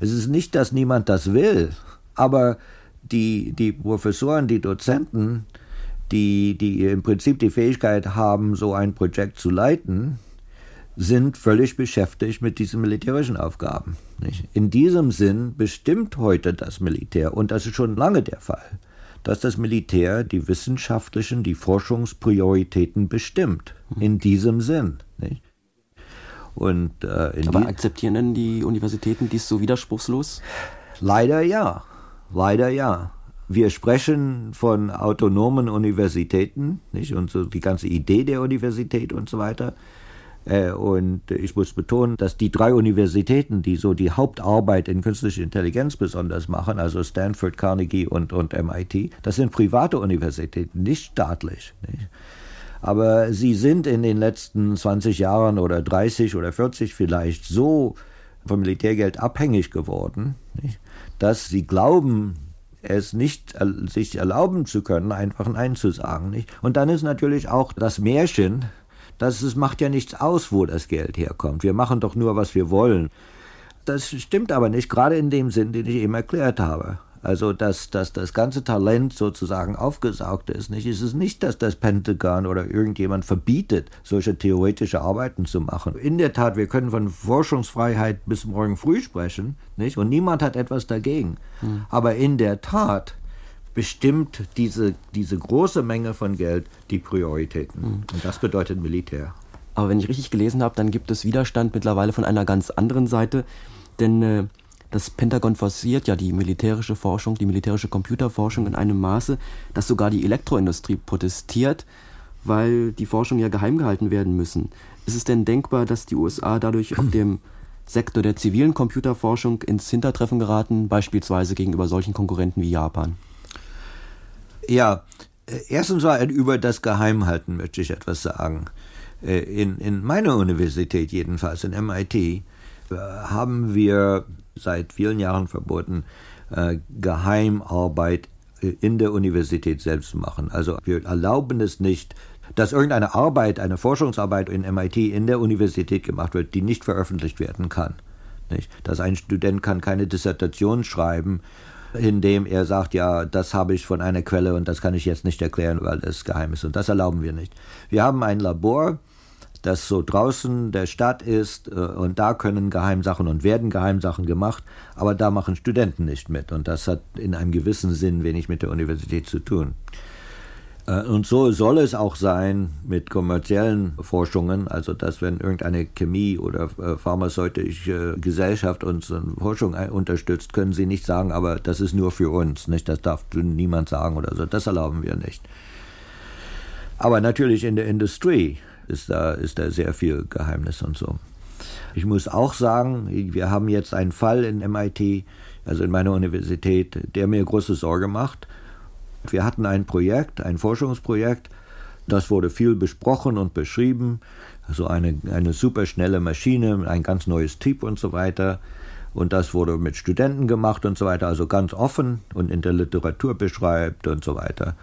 S4: es ist nicht, dass niemand das will, aber die, die Professoren, die Dozenten, die, die im Prinzip die Fähigkeit haben, so ein Projekt zu leiten, sind völlig beschäftigt mit diesen militärischen Aufgaben. Nicht? In diesem Sinn bestimmt heute das Militär, und das ist schon lange der Fall, dass das Militär die wissenschaftlichen, die Forschungsprioritäten bestimmt. Mhm. In diesem Sinn. Nicht?
S5: Und, äh, Aber akzeptieren denn die Universitäten dies so widerspruchslos?
S4: Leider ja. Leider ja. Wir sprechen von autonomen Universitäten, nicht? Und so die ganze Idee der Universität und so weiter. Äh, und ich muss betonen, dass die drei Universitäten, die so die Hauptarbeit in künstlicher Intelligenz besonders machen, also Stanford, Carnegie und, und MIT, das sind private Universitäten, nicht staatlich. Aber sie sind in den letzten 20 Jahren oder 30 oder 40 vielleicht so vom Militärgeld abhängig geworden, dass sie glauben, es nicht sich erlauben zu können, einfach Nein zu sagen. Und dann ist natürlich auch das Märchen, dass es macht ja nichts aus, wo das Geld herkommt. Wir machen doch nur, was wir wollen. Das stimmt aber nicht, gerade in dem Sinn, den ich eben erklärt habe. Also, dass, dass das ganze Talent sozusagen aufgesaugt ist. Nicht? Es ist nicht, dass das Pentagon oder irgendjemand verbietet, solche theoretische Arbeiten zu machen. In der Tat, wir können von Forschungsfreiheit bis morgen früh sprechen, nicht? Und niemand hat etwas dagegen. Hm. Aber in der Tat bestimmt diese, diese große Menge von Geld die Prioritäten. Mhm. Und das bedeutet Militär.
S5: Aber wenn ich richtig gelesen habe, dann gibt es Widerstand mittlerweile von einer ganz anderen Seite. Denn äh, das Pentagon forciert ja die militärische Forschung, die militärische Computerforschung in einem Maße, dass sogar die Elektroindustrie protestiert, weil die Forschung ja geheim gehalten werden müssen. Ist es denn denkbar, dass die USA dadurch auf dem Sektor der zivilen Computerforschung ins Hintertreffen geraten, beispielsweise gegenüber solchen Konkurrenten wie Japan?
S4: Ja, äh, erstens mal über das Geheimhalten möchte ich etwas sagen. Äh, in, in meiner Universität jedenfalls, in MIT, äh, haben wir seit vielen Jahren verboten, Geheimarbeit in der Universität selbst zu machen. Also wir erlauben es nicht, dass irgendeine Arbeit, eine Forschungsarbeit in MIT in der Universität gemacht wird, die nicht veröffentlicht werden kann. Nicht? Dass ein Student kann keine Dissertation schreiben indem er sagt, ja, das habe ich von einer Quelle und das kann ich jetzt nicht erklären, weil es geheim ist. Und das erlauben wir nicht. Wir haben ein Labor, das so draußen der Stadt ist äh, und da können Geheimsachen und werden Geheimsachen gemacht, aber da machen Studenten nicht mit und das hat in einem gewissen Sinn wenig mit der Universität zu tun. Äh, und so soll es auch sein mit kommerziellen Forschungen, also dass wenn irgendeine Chemie- oder äh, pharmazeutische Gesellschaft unsere Forschung unterstützt, können sie nicht sagen, aber das ist nur für uns, nicht? Das darf niemand sagen oder so. Das erlauben wir nicht. Aber natürlich in der Industrie ist da, ist da sehr viel Geheimnis und so. Ich muss auch sagen, wir haben jetzt einen Fall in MIT, also in meiner Universität, der mir große Sorge macht. Wir hatten ein Projekt, ein Forschungsprojekt, das wurde viel besprochen und beschrieben. So eine, eine superschnelle Maschine, ein ganz neues Typ und so weiter. Und das wurde mit Studenten gemacht und so weiter, also ganz offen und in der Literatur beschreibt und so weiter.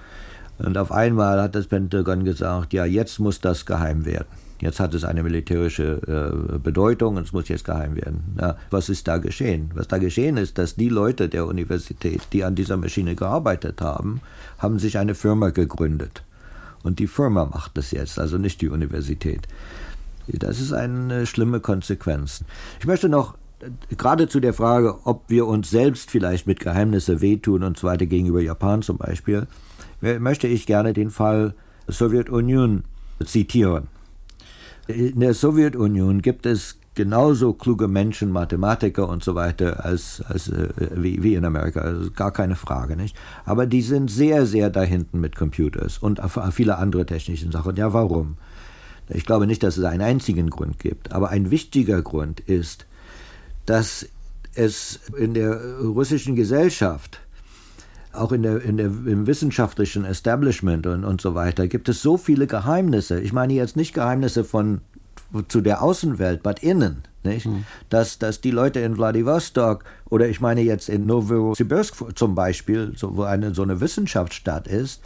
S4: Und auf einmal hat das Pentagon gesagt, ja, jetzt muss das geheim werden. Jetzt hat es eine militärische äh, Bedeutung und es muss jetzt geheim werden. Ja, was ist da geschehen? Was da geschehen ist, dass die Leute der Universität, die an dieser Maschine gearbeitet haben, haben sich eine Firma gegründet. Und die Firma macht das jetzt, also nicht die Universität. Das ist eine schlimme Konsequenz. Ich möchte noch äh, gerade zu der Frage, ob wir uns selbst vielleicht mit Geheimnisse wehtun und so weiter gegenüber Japan zum Beispiel, möchte ich gerne den Fall Sowjetunion zitieren. In der Sowjetunion gibt es genauso kluge Menschen, Mathematiker und so weiter als, als äh, wie, wie in Amerika, also gar keine Frage, nicht? Aber die sind sehr, sehr da hinten mit Computers und viele andere technischen Sachen. Ja, warum? Ich glaube nicht, dass es einen einzigen Grund gibt, aber ein wichtiger Grund ist, dass es in der russischen Gesellschaft auch in der, in der, im wissenschaftlichen Establishment und, und so weiter gibt es so viele Geheimnisse. Ich meine jetzt nicht Geheimnisse von zu der Außenwelt, but innen. Nicht? Hm. Dass, dass die Leute in Vladivostok oder ich meine jetzt in Novosibirsk zum Beispiel, so, wo eine, so eine Wissenschaftsstadt ist,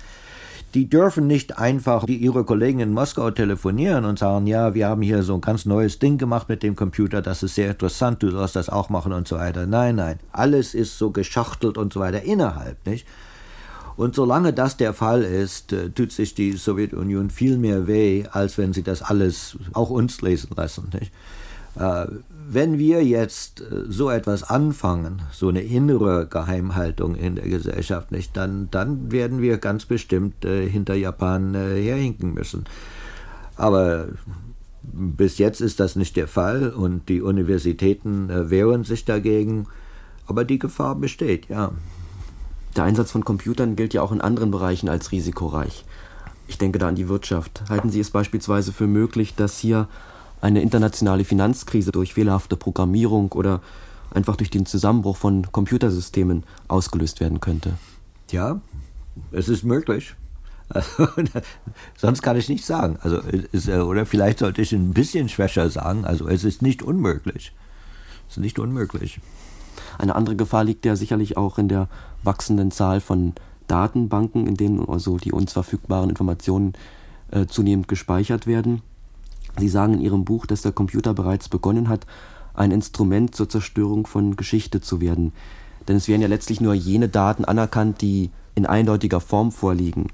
S4: die dürfen nicht einfach ihre Kollegen in Moskau telefonieren und sagen, ja, wir haben hier so ein ganz neues Ding gemacht mit dem Computer, das ist sehr interessant, du sollst das auch machen und so weiter. Nein, nein, alles ist so geschachtelt und so weiter innerhalb, nicht? Und solange das der Fall ist, äh, tut sich die Sowjetunion viel mehr weh, als wenn sie das alles auch uns lesen lassen. Nicht? Äh, wenn wir jetzt äh, so etwas anfangen, so eine innere Geheimhaltung in der Gesellschaft, nicht, dann, dann werden wir ganz bestimmt hinter Japan herhinken müssen. Aber bis jetzt ist das nicht der Fall und die Universitäten wehren sich dagegen. Aber die Gefahr besteht, ja.
S5: Der Einsatz von Computern gilt ja auch in anderen Bereichen als risikoreich. Ich denke da an die Wirtschaft. Halten Sie es beispielsweise für möglich, dass hier eine internationale Finanzkrise durch fehlerhafte Programmierung oder einfach durch den Zusammenbruch von Computersystemen ausgelöst werden könnte?
S4: Ja, es ist möglich. Also, sonst kann ich nicht sagen. Also, ist, äh, oder vielleicht sollte ich ein bisschen schwächer sagen. Also es ist nicht unmöglich. Es ist nicht unmöglich.
S5: Eine andere Gefahr liegt ja sicherlich auch in der wachsenden Zahl von Datenbanken, in denen also die uns verfügbaren Informationen äh, zunehmend gespeichert werden. Sie sagen in Ihrem Buch, dass der Computer bereits begonnen hat, ein Instrument zur Zerstörung von Geschichte zu werden. Denn es werden ja letztlich nur jene Daten anerkannt, die in eindeutiger Form vorliegen.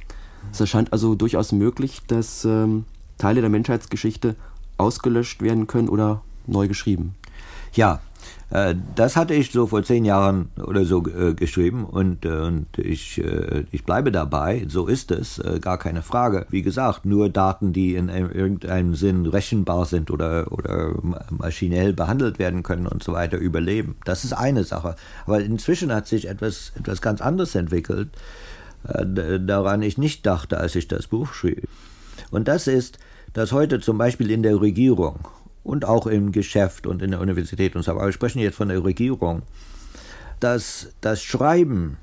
S5: Es erscheint also durchaus möglich, dass ähm, Teile der Menschheitsgeschichte ausgelöscht werden können oder neu geschrieben.
S4: Ja, das hatte ich so vor zehn Jahren oder so äh, geschrieben und, äh, und ich, ich bleibe dabei, so ist es, gar keine Frage. Wie gesagt, nur Daten, die in irgendeinem Sinn rechenbar sind oder, oder maschinell behandelt werden können und so weiter, überleben. Das ist eine Sache. Aber inzwischen hat sich etwas, etwas ganz anderes entwickelt, daran ich nicht dachte, als ich das Buch schrieb. Und das ist, dass heute zum Beispiel in der Regierung und auch im Geschäft und in der Universität und so. Aber wir sprechen jetzt von der Regierung, dass das Schreiben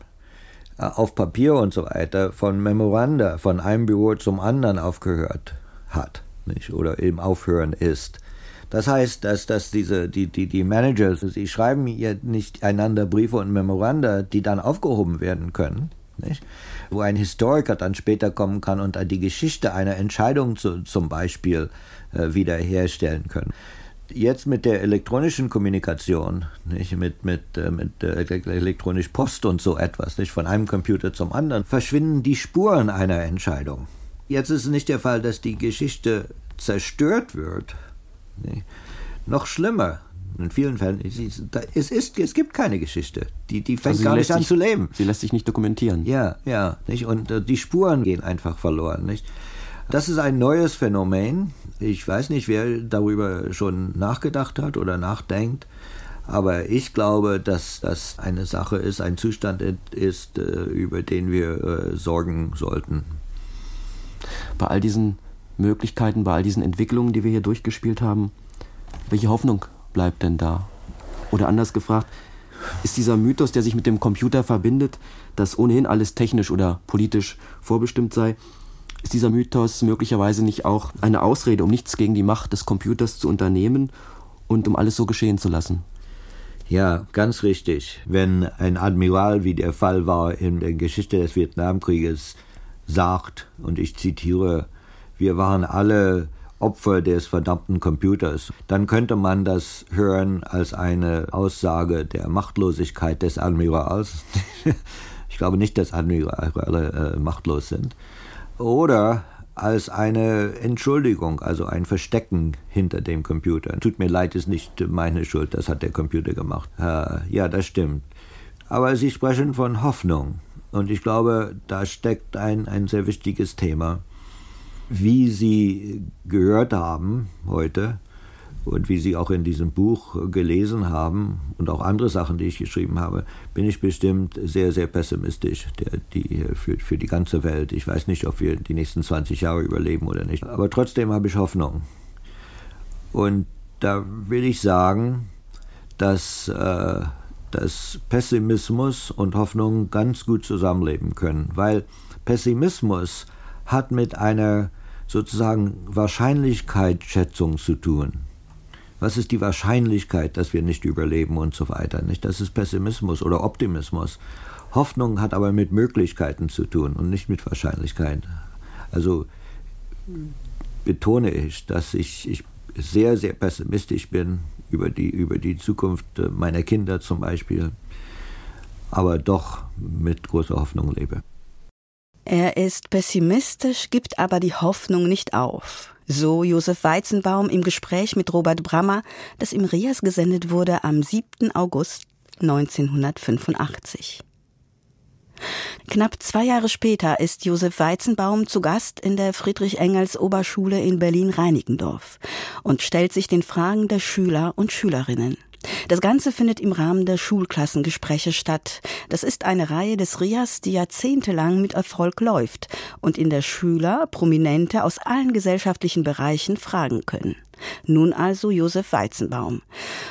S4: äh, auf Papier und so weiter von Memoranda von einem Büro zum anderen aufgehört hat nicht? oder eben aufhören ist. Das heißt, dass, dass diese, die, die, die Managers, sie schreiben ja nicht einander Briefe und Memoranda, die dann aufgehoben werden können, nicht? wo ein Historiker dann später kommen kann und die Geschichte einer Entscheidung zu, zum Beispiel wiederherstellen können. Jetzt mit der elektronischen Kommunikation, nicht mit, mit, äh, mit äh, elektronisch Post und so etwas, nicht von einem Computer zum anderen, verschwinden die Spuren einer Entscheidung. Jetzt ist es nicht der Fall, dass die Geschichte zerstört wird. Nicht? Noch schlimmer, in vielen Fällen, es, ist, es gibt keine Geschichte. Die, die fängt also gar nicht an
S5: sich,
S4: zu leben.
S5: Sie lässt sich nicht dokumentieren.
S4: Ja, ja. Nicht? Und äh, die Spuren gehen einfach verloren. Nicht? Das ist ein neues Phänomen. Ich weiß nicht, wer darüber schon nachgedacht hat oder nachdenkt. Aber ich glaube, dass das eine Sache ist, ein Zustand ist, äh, über den wir äh, sorgen sollten.
S5: Bei all diesen Möglichkeiten, bei all diesen Entwicklungen, die wir hier durchgespielt haben, welche Hoffnung bleibt denn da? Oder anders gefragt, ist dieser Mythos, der sich mit dem Computer verbindet, dass ohnehin alles technisch oder politisch vorbestimmt sei, ist dieser Mythos möglicherweise nicht auch eine Ausrede, um nichts gegen die Macht des Computers zu unternehmen und um alles so geschehen zu lassen?
S4: Ja, ganz richtig. Wenn ein Admiral, wie der Fall war in der Geschichte des Vietnamkrieges, sagt, und ich zitiere, wir waren alle Opfer des verdammten Computers, dann könnte man das hören als eine Aussage der Machtlosigkeit des Admirals. ich glaube nicht, dass Admirale äh, machtlos sind oder als eine Entschuldigung, also ein Verstecken hinter dem Computer. Tut mir leid, ist nicht meine Schuld, das hat der Computer gemacht. Ja, das stimmt. Aber Sie sprechen von Hoffnung. Und ich glaube, da steckt ein, ein sehr wichtiges Thema. Wie Sie gehört haben heute, Und wie Sie auch in diesem Buch gelesen haben und auch andere Sachen, die ich geschrieben habe, bin ich bestimmt sehr, sehr pessimistisch der, die, für, für die ganze Welt. Ich weiß nicht, ob wir die nächsten 20 Jahre überleben oder nicht. Aber trotzdem habe ich Hoffnung. Und da will ich sagen, dass, äh, dass Pessimismus und Hoffnung ganz gut zusammenleben können, weil Pessimismus hat mit einer sozusagen Wahrscheinlichkeitsschätzung zu tun. Was ist die Wahrscheinlichkeit, dass wir nicht überleben und so weiter? Nicht? Das ist Pessimismus oder Optimismus. Hoffnung hat aber mit Möglichkeiten zu tun und nicht mit Wahrscheinlichkeit. Also betone ich, dass ich, ich sehr, sehr pessimistisch bin über die, über die Zukunft meiner Kinder zum Beispiel, aber doch mit großer Hoffnung lebe.
S2: Er ist pessimistisch, gibt aber die Hoffnung nicht auf. So Josef Weizenbaum im Gespräch mit Robert Brammer, das im Rias gesendet wurde am 7. August 1985. Knapp zwei Jahre später ist Josef Weizenbaum zu Gast in der Friedrich-Engels-Oberschule in Berlin-Reinickendorf und stellt sich den Fragen der Schüler und Schülerinnen. Das Ganze findet im Rahmen der Schulklassengespräche statt. Das ist eine Reihe des RIAS, die jahrzehntelang mit Erfolg läuft und in der Schüler Prominente aus allen gesellschaftlichen Bereichen fragen können. Nun also Josef Weizenbaum.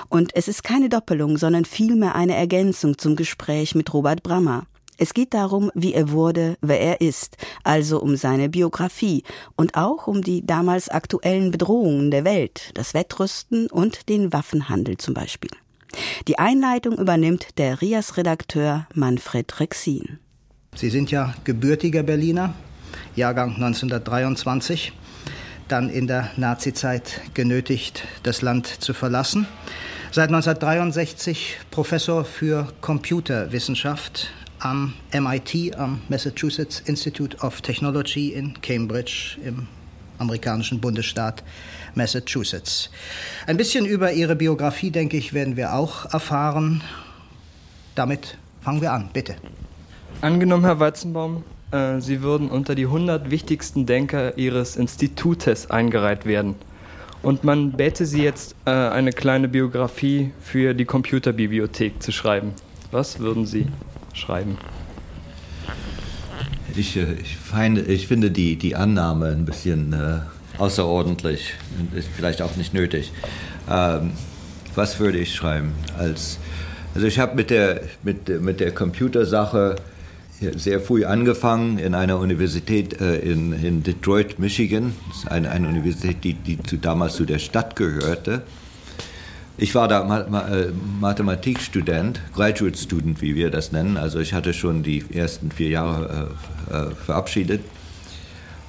S2: Und es ist keine Doppelung, sondern vielmehr eine Ergänzung zum Gespräch mit Robert Brammer. Es geht darum, wie er wurde, wer er ist, also um seine Biografie und auch um die damals aktuellen Bedrohungen der Welt, das Wettrüsten und den Waffenhandel zum Beispiel. Die Einleitung übernimmt der RIAS-Redakteur Manfred Rexin.
S6: Sie sind ja gebürtiger Berliner, Jahrgang 1923, dann in der Nazizeit genötigt, das Land zu verlassen. Seit 1963 Professor für Computerwissenschaft am MIT, am Massachusetts Institute of Technology in Cambridge im amerikanischen Bundesstaat Massachusetts. Ein bisschen über Ihre Biografie, denke ich, werden wir auch erfahren. Damit fangen wir an, bitte.
S7: Angenommen, Herr Weizenbaum, äh, Sie würden unter die 100 wichtigsten Denker Ihres Institutes eingereiht werden. Und man bäte Sie jetzt, äh, eine kleine Biografie für die Computerbibliothek zu schreiben. Was würden Sie schreiben?
S4: Ich, äh, ich, feinde, ich finde die, die Annahme ein bisschen äh, außerordentlich, ist vielleicht auch nicht nötig. Ähm, was würde ich schreiben? Als, also ich habe mit der, mit, mit der Computersache sehr früh angefangen in einer Universität äh, in, in Detroit, Michigan. Das ist eine, eine Universität, die, die zu, damals zu der Stadt gehörte. Ich war da äh, Mathematikstudent, Graduate Student, wie wir das nennen. Also ich hatte schon die ersten vier Jahre äh, äh, verabschiedet.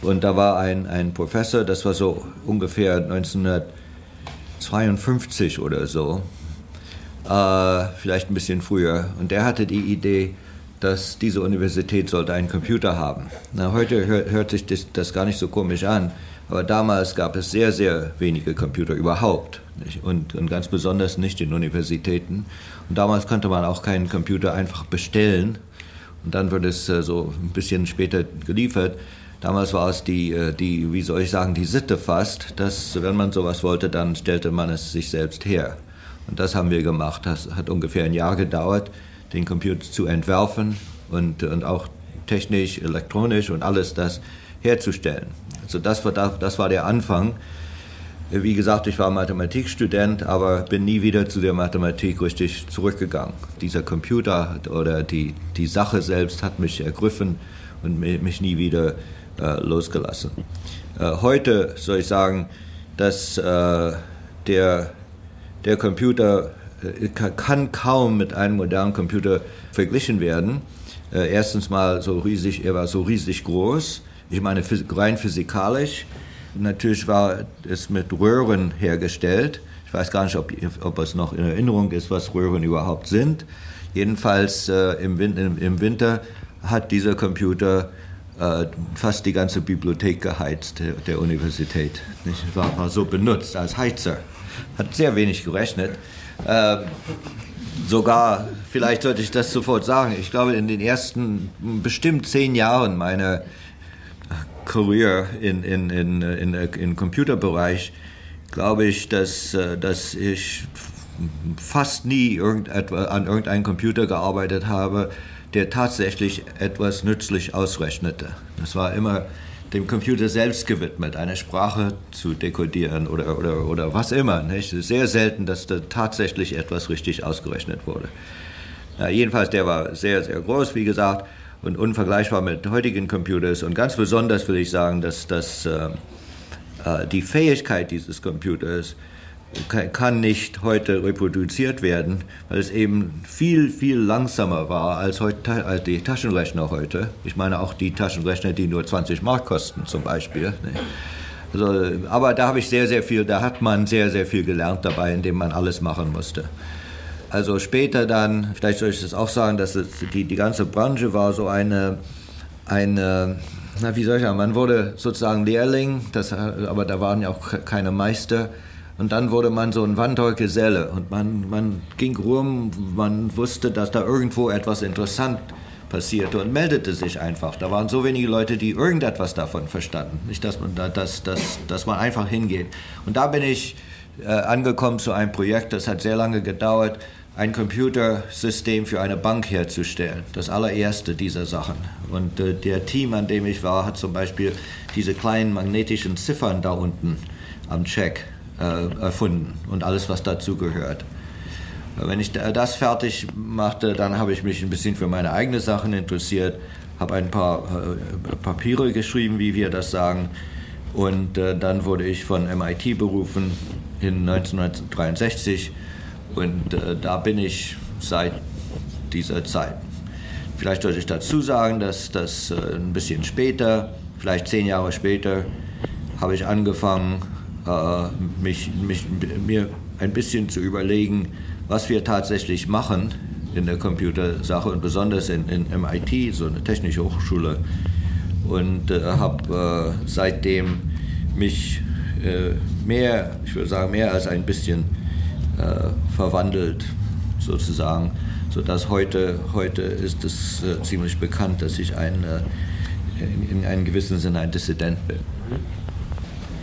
S4: Und da war ein, ein Professor, das war so ungefähr 1952 oder so, äh, vielleicht ein bisschen früher. Und der hatte die Idee, dass diese Universität sollte einen Computer haben. Na, heute hört, hört sich das, das gar nicht so komisch an, aber damals gab es sehr, sehr wenige Computer überhaupt. Und, und, ganz besonders nicht in Universitäten. Und damals konnte man auch keinen Computer einfach bestellen. Und dann wird es äh, so ein bisschen später geliefert. Damals war es die, äh, die, wie soll ich sagen, die Sitte fast, dass wenn man sowas wollte, dann stellte man es sich selbst her. Und das haben wir gemacht. Das hat ungefähr ein Jahr gedauert, den Computer zu entwerfen und, und auch technisch, elektronisch und alles das herzustellen. Also das war, das war der Anfang. Wie gesagt, ich war Mathematikstudent, aber bin nie wieder zu der Mathematik richtig zurückgegangen. Dieser Computer oder die, die Sache selbst hat mich ergriffen und mich nie wieder äh, losgelassen. Äh, heute soll ich sagen, dass äh, der, der Computer äh, kann kaum mit einem modernen Computer verglichen werden. Äh, erstens mal so riesig, er war so riesig groß. Ich meine rein physikalisch Natürlich war es mit Röhren hergestellt. Ich weiß gar nicht, ob, ob es noch in Erinnerung ist, was Röhren überhaupt sind. Jedenfalls äh, im, im, im, Winter hat dieser Computer äh, fast die ganze Bibliothek geheizt der, der Universität. Nicht? War, war so benutzt als Heizer. Hat sehr wenig gerechnet. Äh, sogar, vielleicht sollte ich das sofort sagen, ich glaube, in den ersten bestimmt zehn Jahren meiner Career in, in, in, in, in Computerbereich glaube ich, dass, äh, dass ich fast nie an irgendeinem Computer gearbeitet habe, der tatsächlich etwas nützlich ausrechnete. Das war immer dem Computer selbst gewidmet, eine Sprache zu dekodieren oder, oder, oder was immer. Nicht? Sehr selten, dass da tatsächlich etwas richtig ausgerechnet wurde. Ja, jedenfalls, der war sehr, sehr groß, wie gesagt, und unvergleichbar mit heutigen Computers. Und ganz besonders will ich sagen, dass, dass äh, äh die Fähigkeit dieses Computers kann nicht heute reproduziert werden, weil es eben viel, viel langsamer war als, heute, als die Taschenrechner heute. Ich meine auch die Taschenrechner, die nur 20 Mark kosten zum Beispiel. Also, aber da habe ich sehr, sehr viel, da hat man sehr, sehr viel gelernt dabei, indem man alles machen musste. Also später dann, vielleicht soll ich das auch sagen, dass es, die, die ganze Branche war so eine, eine na, wie soll ich sagen, man wurde sozusagen Lehrling, das, aber da waren ja auch keine Meister. Und dann wurde man so ein Wandergeselle und man, man ging rum, man wusste, dass da irgendwo etwas interessant passierte und meldete sich einfach. Da waren so wenige Leute, die irgendetwas davon verstanden. Nicht, dass man, da, dass, dass, dass man einfach hingeht. Und da bin ich äh, angekommen zu einem Projekt, das hat sehr lange gedauert, ein Computersystem für eine Bank herzustellen. Das allererste dieser Sachen. Und äh, der Team, an dem ich war, hat zum Beispiel diese kleinen magnetischen Ziffern da unten am Check äh, erfunden und alles, was dazu gehört. Wenn ich das fertig machte, dann habe ich mich ein bisschen für meine eigenen Sachen interessiert, habe ein paar äh, Papiere geschrieben, wie wir das sagen, und äh, dann wurde ich von MIT berufen in 1963 und äh, da bin ich seit dieser Zeit. Vielleicht sollte ich dazu sagen, dass das äh, ein bisschen später, vielleicht zehn Jahre später, habe ich angefangen, äh, mich, mich, mir ein bisschen zu überlegen, was wir tatsächlich machen in der Computersache und besonders in, in MIT, so eine technische Hochschule. Und äh, habe äh, seitdem mich äh, mehr, ich würde sagen, mehr als ein bisschen äh, verwandelt, sozusagen, sodass heute, heute ist es äh, ziemlich bekannt, dass ich ein, in, in einem gewissen Sinne ein Dissident bin.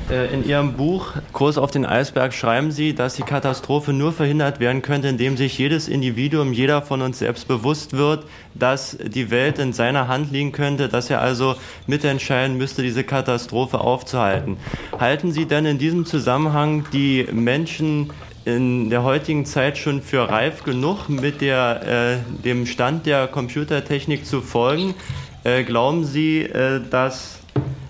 S8: Äh, in Ihrem Buch Kurs auf den Eisberg schreiben Sie, dass die Katastrophe nur verhindert werden könnte, indem sich jedes Individuum, jeder von uns selbst bewusst wird, dass die Welt in seiner Hand liegen könnte, dass er also mitentscheiden müsste, diese Katastrophe aufzuhalten. Halten Sie denn in diesem Zusammenhang die Menschen in der heutigen Zeit schon für reif genug, mit der, äh, dem Stand der Computertechnik zu folgen? Äh, glauben Sie, äh, dass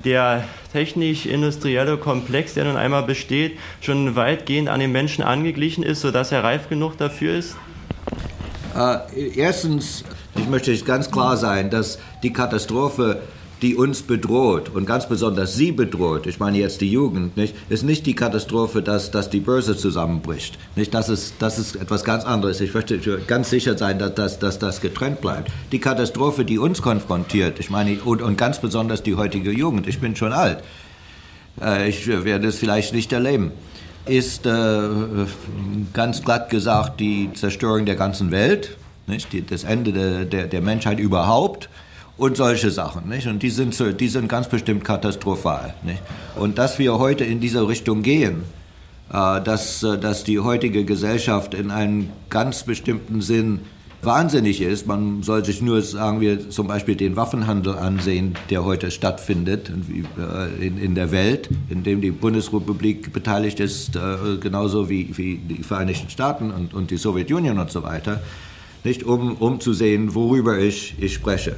S8: der technisch-industrielle Komplex, der nun einmal besteht, schon weitgehend an den Menschen angeglichen ist, sodass er reif genug dafür ist?
S4: Äh, erstens, ich möchte ganz klar sein, dass die Katastrophe die uns bedroht und ganz besonders sie bedroht, ich meine jetzt die Jugend, nicht, ist nicht die Katastrophe, dass, dass die Börse zusammenbricht. Nicht, das, ist, das ist etwas ganz anderes. Ich möchte ganz sicher sein, dass, dass, dass das getrennt bleibt. Die Katastrophe, die uns konfrontiert, ich meine, und, und ganz besonders die heutige Jugend, ich bin schon alt, äh, ich werde es vielleicht nicht erleben, ist äh, ganz glatt gesagt die Zerstörung der ganzen Welt, nicht, das Ende der, der, der Menschheit überhaupt und solche Sachen. Nicht? Und die sind, die sind ganz bestimmt katastrophal. Nicht? Und dass wir heute in diese Richtung gehen, äh, dass, äh, dass die heutige Gesellschaft in einem ganz bestimmten Sinn wahnsinnig ist. Man soll sich nur, sagen wir, zum Beispiel den Waffenhandel ansehen, der heute stattfindet äh, in, in der Welt, in dem die Bundesrepublik beteiligt ist, genauso wie, wie die Vereinigten Staaten und, und die Sowjetunion und so weiter, nicht um, um zu sehen, worüber ich, ich spreche.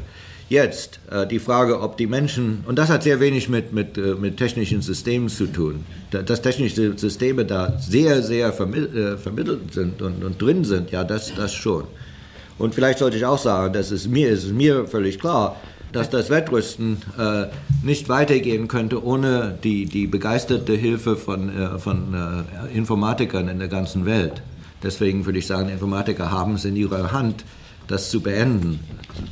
S4: Jetzt äh, die Frage, ob die Menschen, und das hat sehr wenig mit, mit, äh, mit technischen Systemen zu tun, da, dass technische Systeme da sehr, sehr vermittelt, äh, vermittelt sind und, und, drin sind, ja, das, das schon. Und vielleicht sollte ich auch sagen, dass es mir ist mir völlig klar, dass das Wettrüsten äh, nicht weitergehen könnte ohne die, die begeisterte Hilfe von, äh, von äh, Informatikern in der ganzen Welt. Deswegen würde ich sagen, Informatiker haben es in ihrer Hand, das zu beenden.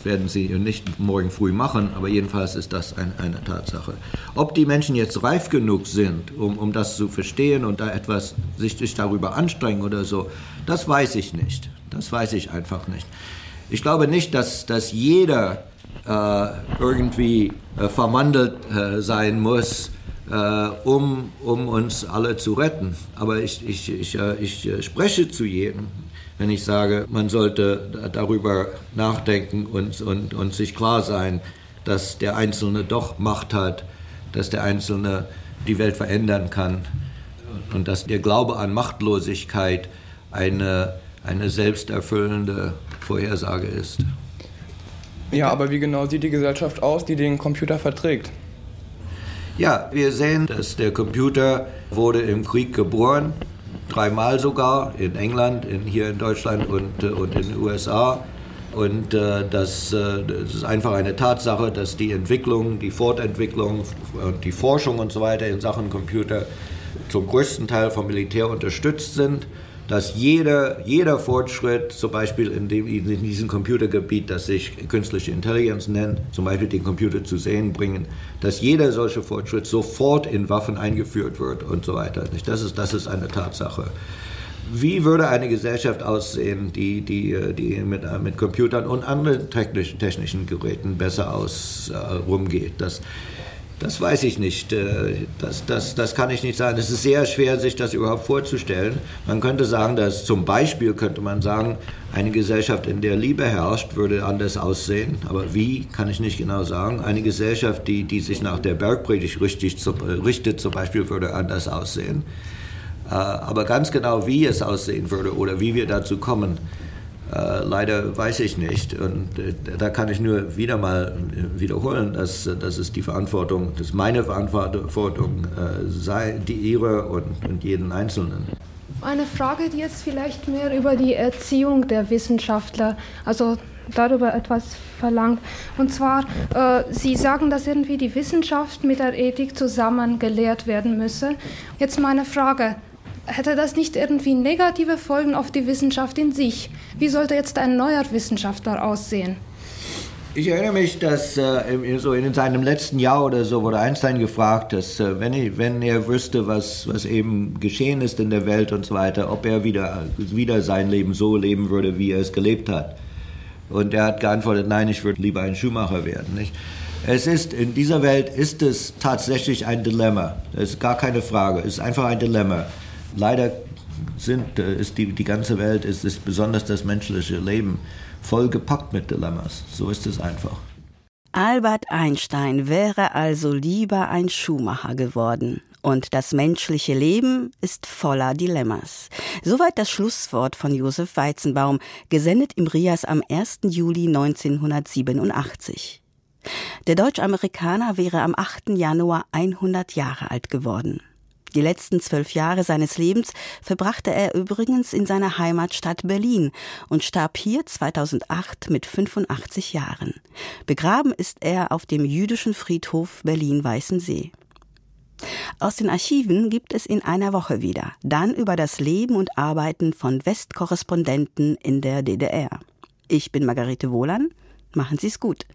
S4: Werden sie nicht morgen früh machen, aber jedenfalls ist das ein, eine Tatsache. Ob die Menschen jetzt reif genug sind, um, um das zu verstehen und da etwas sich, sich darüber anstrengen oder so, das weiß ich nicht. Das weiß ich einfach nicht. Ich glaube nicht, dass, dass jeder äh, irgendwie äh, verwandelt äh, sein muss äh, um, um uns alle zu retten. Aber ich, ich, ich, äh, ich äh, spreche zu jedem, wenn ich sage, man sollte darüber nachdenken und, und, und sich klar sein, dass der Einzelne doch Macht hat, dass der Einzelne die Welt verändern kann und dass der Glaube an Machtlosigkeit eine, eine selbsterfüllende Vorhersage ist.
S7: Ja, aber wie genau sieht die Gesellschaft aus, die den Computer verträgt?
S4: Ja, wir sehen, dass der Computer wurde im Krieg geboren, dreimal sogar, in England, in, hier in Deutschland und, äh, und in den USA. Und äh, das, äh, das, ist einfach eine Tatsache, dass die Entwicklung, die Fortentwicklung die Forschung und so weiter in Sachen Computer zum größten Teil vom Militär unterstützt sind dass jeder, jeder Fortschritt, zum Beispiel in, dem, in diesem Computergebiet, das sich künstliche Intelligenz nennt, zum Beispiel den Computer zu sehen bringen, dass jeder solche Fortschritt sofort in Waffen eingeführt wird und so weiter. Das ist, das ist eine Tatsache. Wie würde eine Gesellschaft aussehen, die, die, die mit, mit Computern und anderen technischen, technischen Geräten besser aus, äh, rumgeht? Das, das weiß ich nicht. Äh, das, das, das kann ich nicht sagen. Es ist sehr schwer, sich das überhaupt vorzustellen. Man könnte sagen, dass zum Beispiel könnte man sagen, eine Gesellschaft, in der Liebe herrscht, würde anders aussehen. Aber wie, kann ich nicht genau sagen. Eine Gesellschaft, die, die sich nach der Bergpredigt richtig, richtet, zum Beispiel, würde anders aussehen. Äh, aber ganz genau, wie es aussehen würde oder wie wir dazu kommen, äh, leider weiß ich nicht. Und äh, da kann ich nur wieder mal äh, wiederholen, dass, dass es die Verantwortung, dass meine Verantwortung äh, sei, die ihre und, und jeden Einzelnen.
S9: Eine Frage, die jetzt vielleicht mehr über die Erziehung der Wissenschaftler, also darüber etwas verlangt. Und zwar, äh, Sie sagen, dass irgendwie die Wissenschaft mit der Ethik zusammen gelehrt werden müsse. Jetzt meine Frage, hätte das nicht irgendwie negative Folgen auf die Wissenschaft in sich? Wie sollte jetzt ein neuer Wissenschaftler aussehen?
S4: Ich erinnere mich, dass äh, so in seinem letzten Jahr oder so wurde Einstein gefragt, dass äh, wenn, ich, wenn, er wüsste, was, was eben geschehen ist in der Welt und so weiter, ob er wieder, wieder sein Leben so leben würde, wie er es gelebt hat. Und er hat geantwortet, nein, ich würde lieber ein Schuhmacher werden. Nicht? Es ist, in dieser Welt ist es tatsächlich ein Dilemma. Das ist gar keine Frage. Es ist einfach ein Dilemma. Leider sind, äh, ist die, die ganze Welt, ist, ist besonders das menschliche Leben vollgepackt mit Dilemmas. So ist es einfach.
S2: Albert Einstein wäre also lieber ein Schuhmacher geworden. Und das menschliche Leben ist voller Dilemmas. Soweit das Schlusswort von Josef Weizenbaum, gesendet im Rias am 1. Juli 1987. Der Deutsch-Amerikaner wäre am 8. Januar 100 Jahre alt geworden. Die letzten zwölf Jahre seines Lebens verbrachte er übrigens in seiner Heimatstadt Berlin und starb hier 2008 mit 85 Jahren. Begraben ist er auf dem jüdischen Friedhof Berlin-Weißensee. Aus den Archiven gibt es in einer Woche wieder, dann über das Leben und Arbeiten von Westkorrespondenten in der DDR. Ich bin Margarete Wohlan. Machen Sie es gut.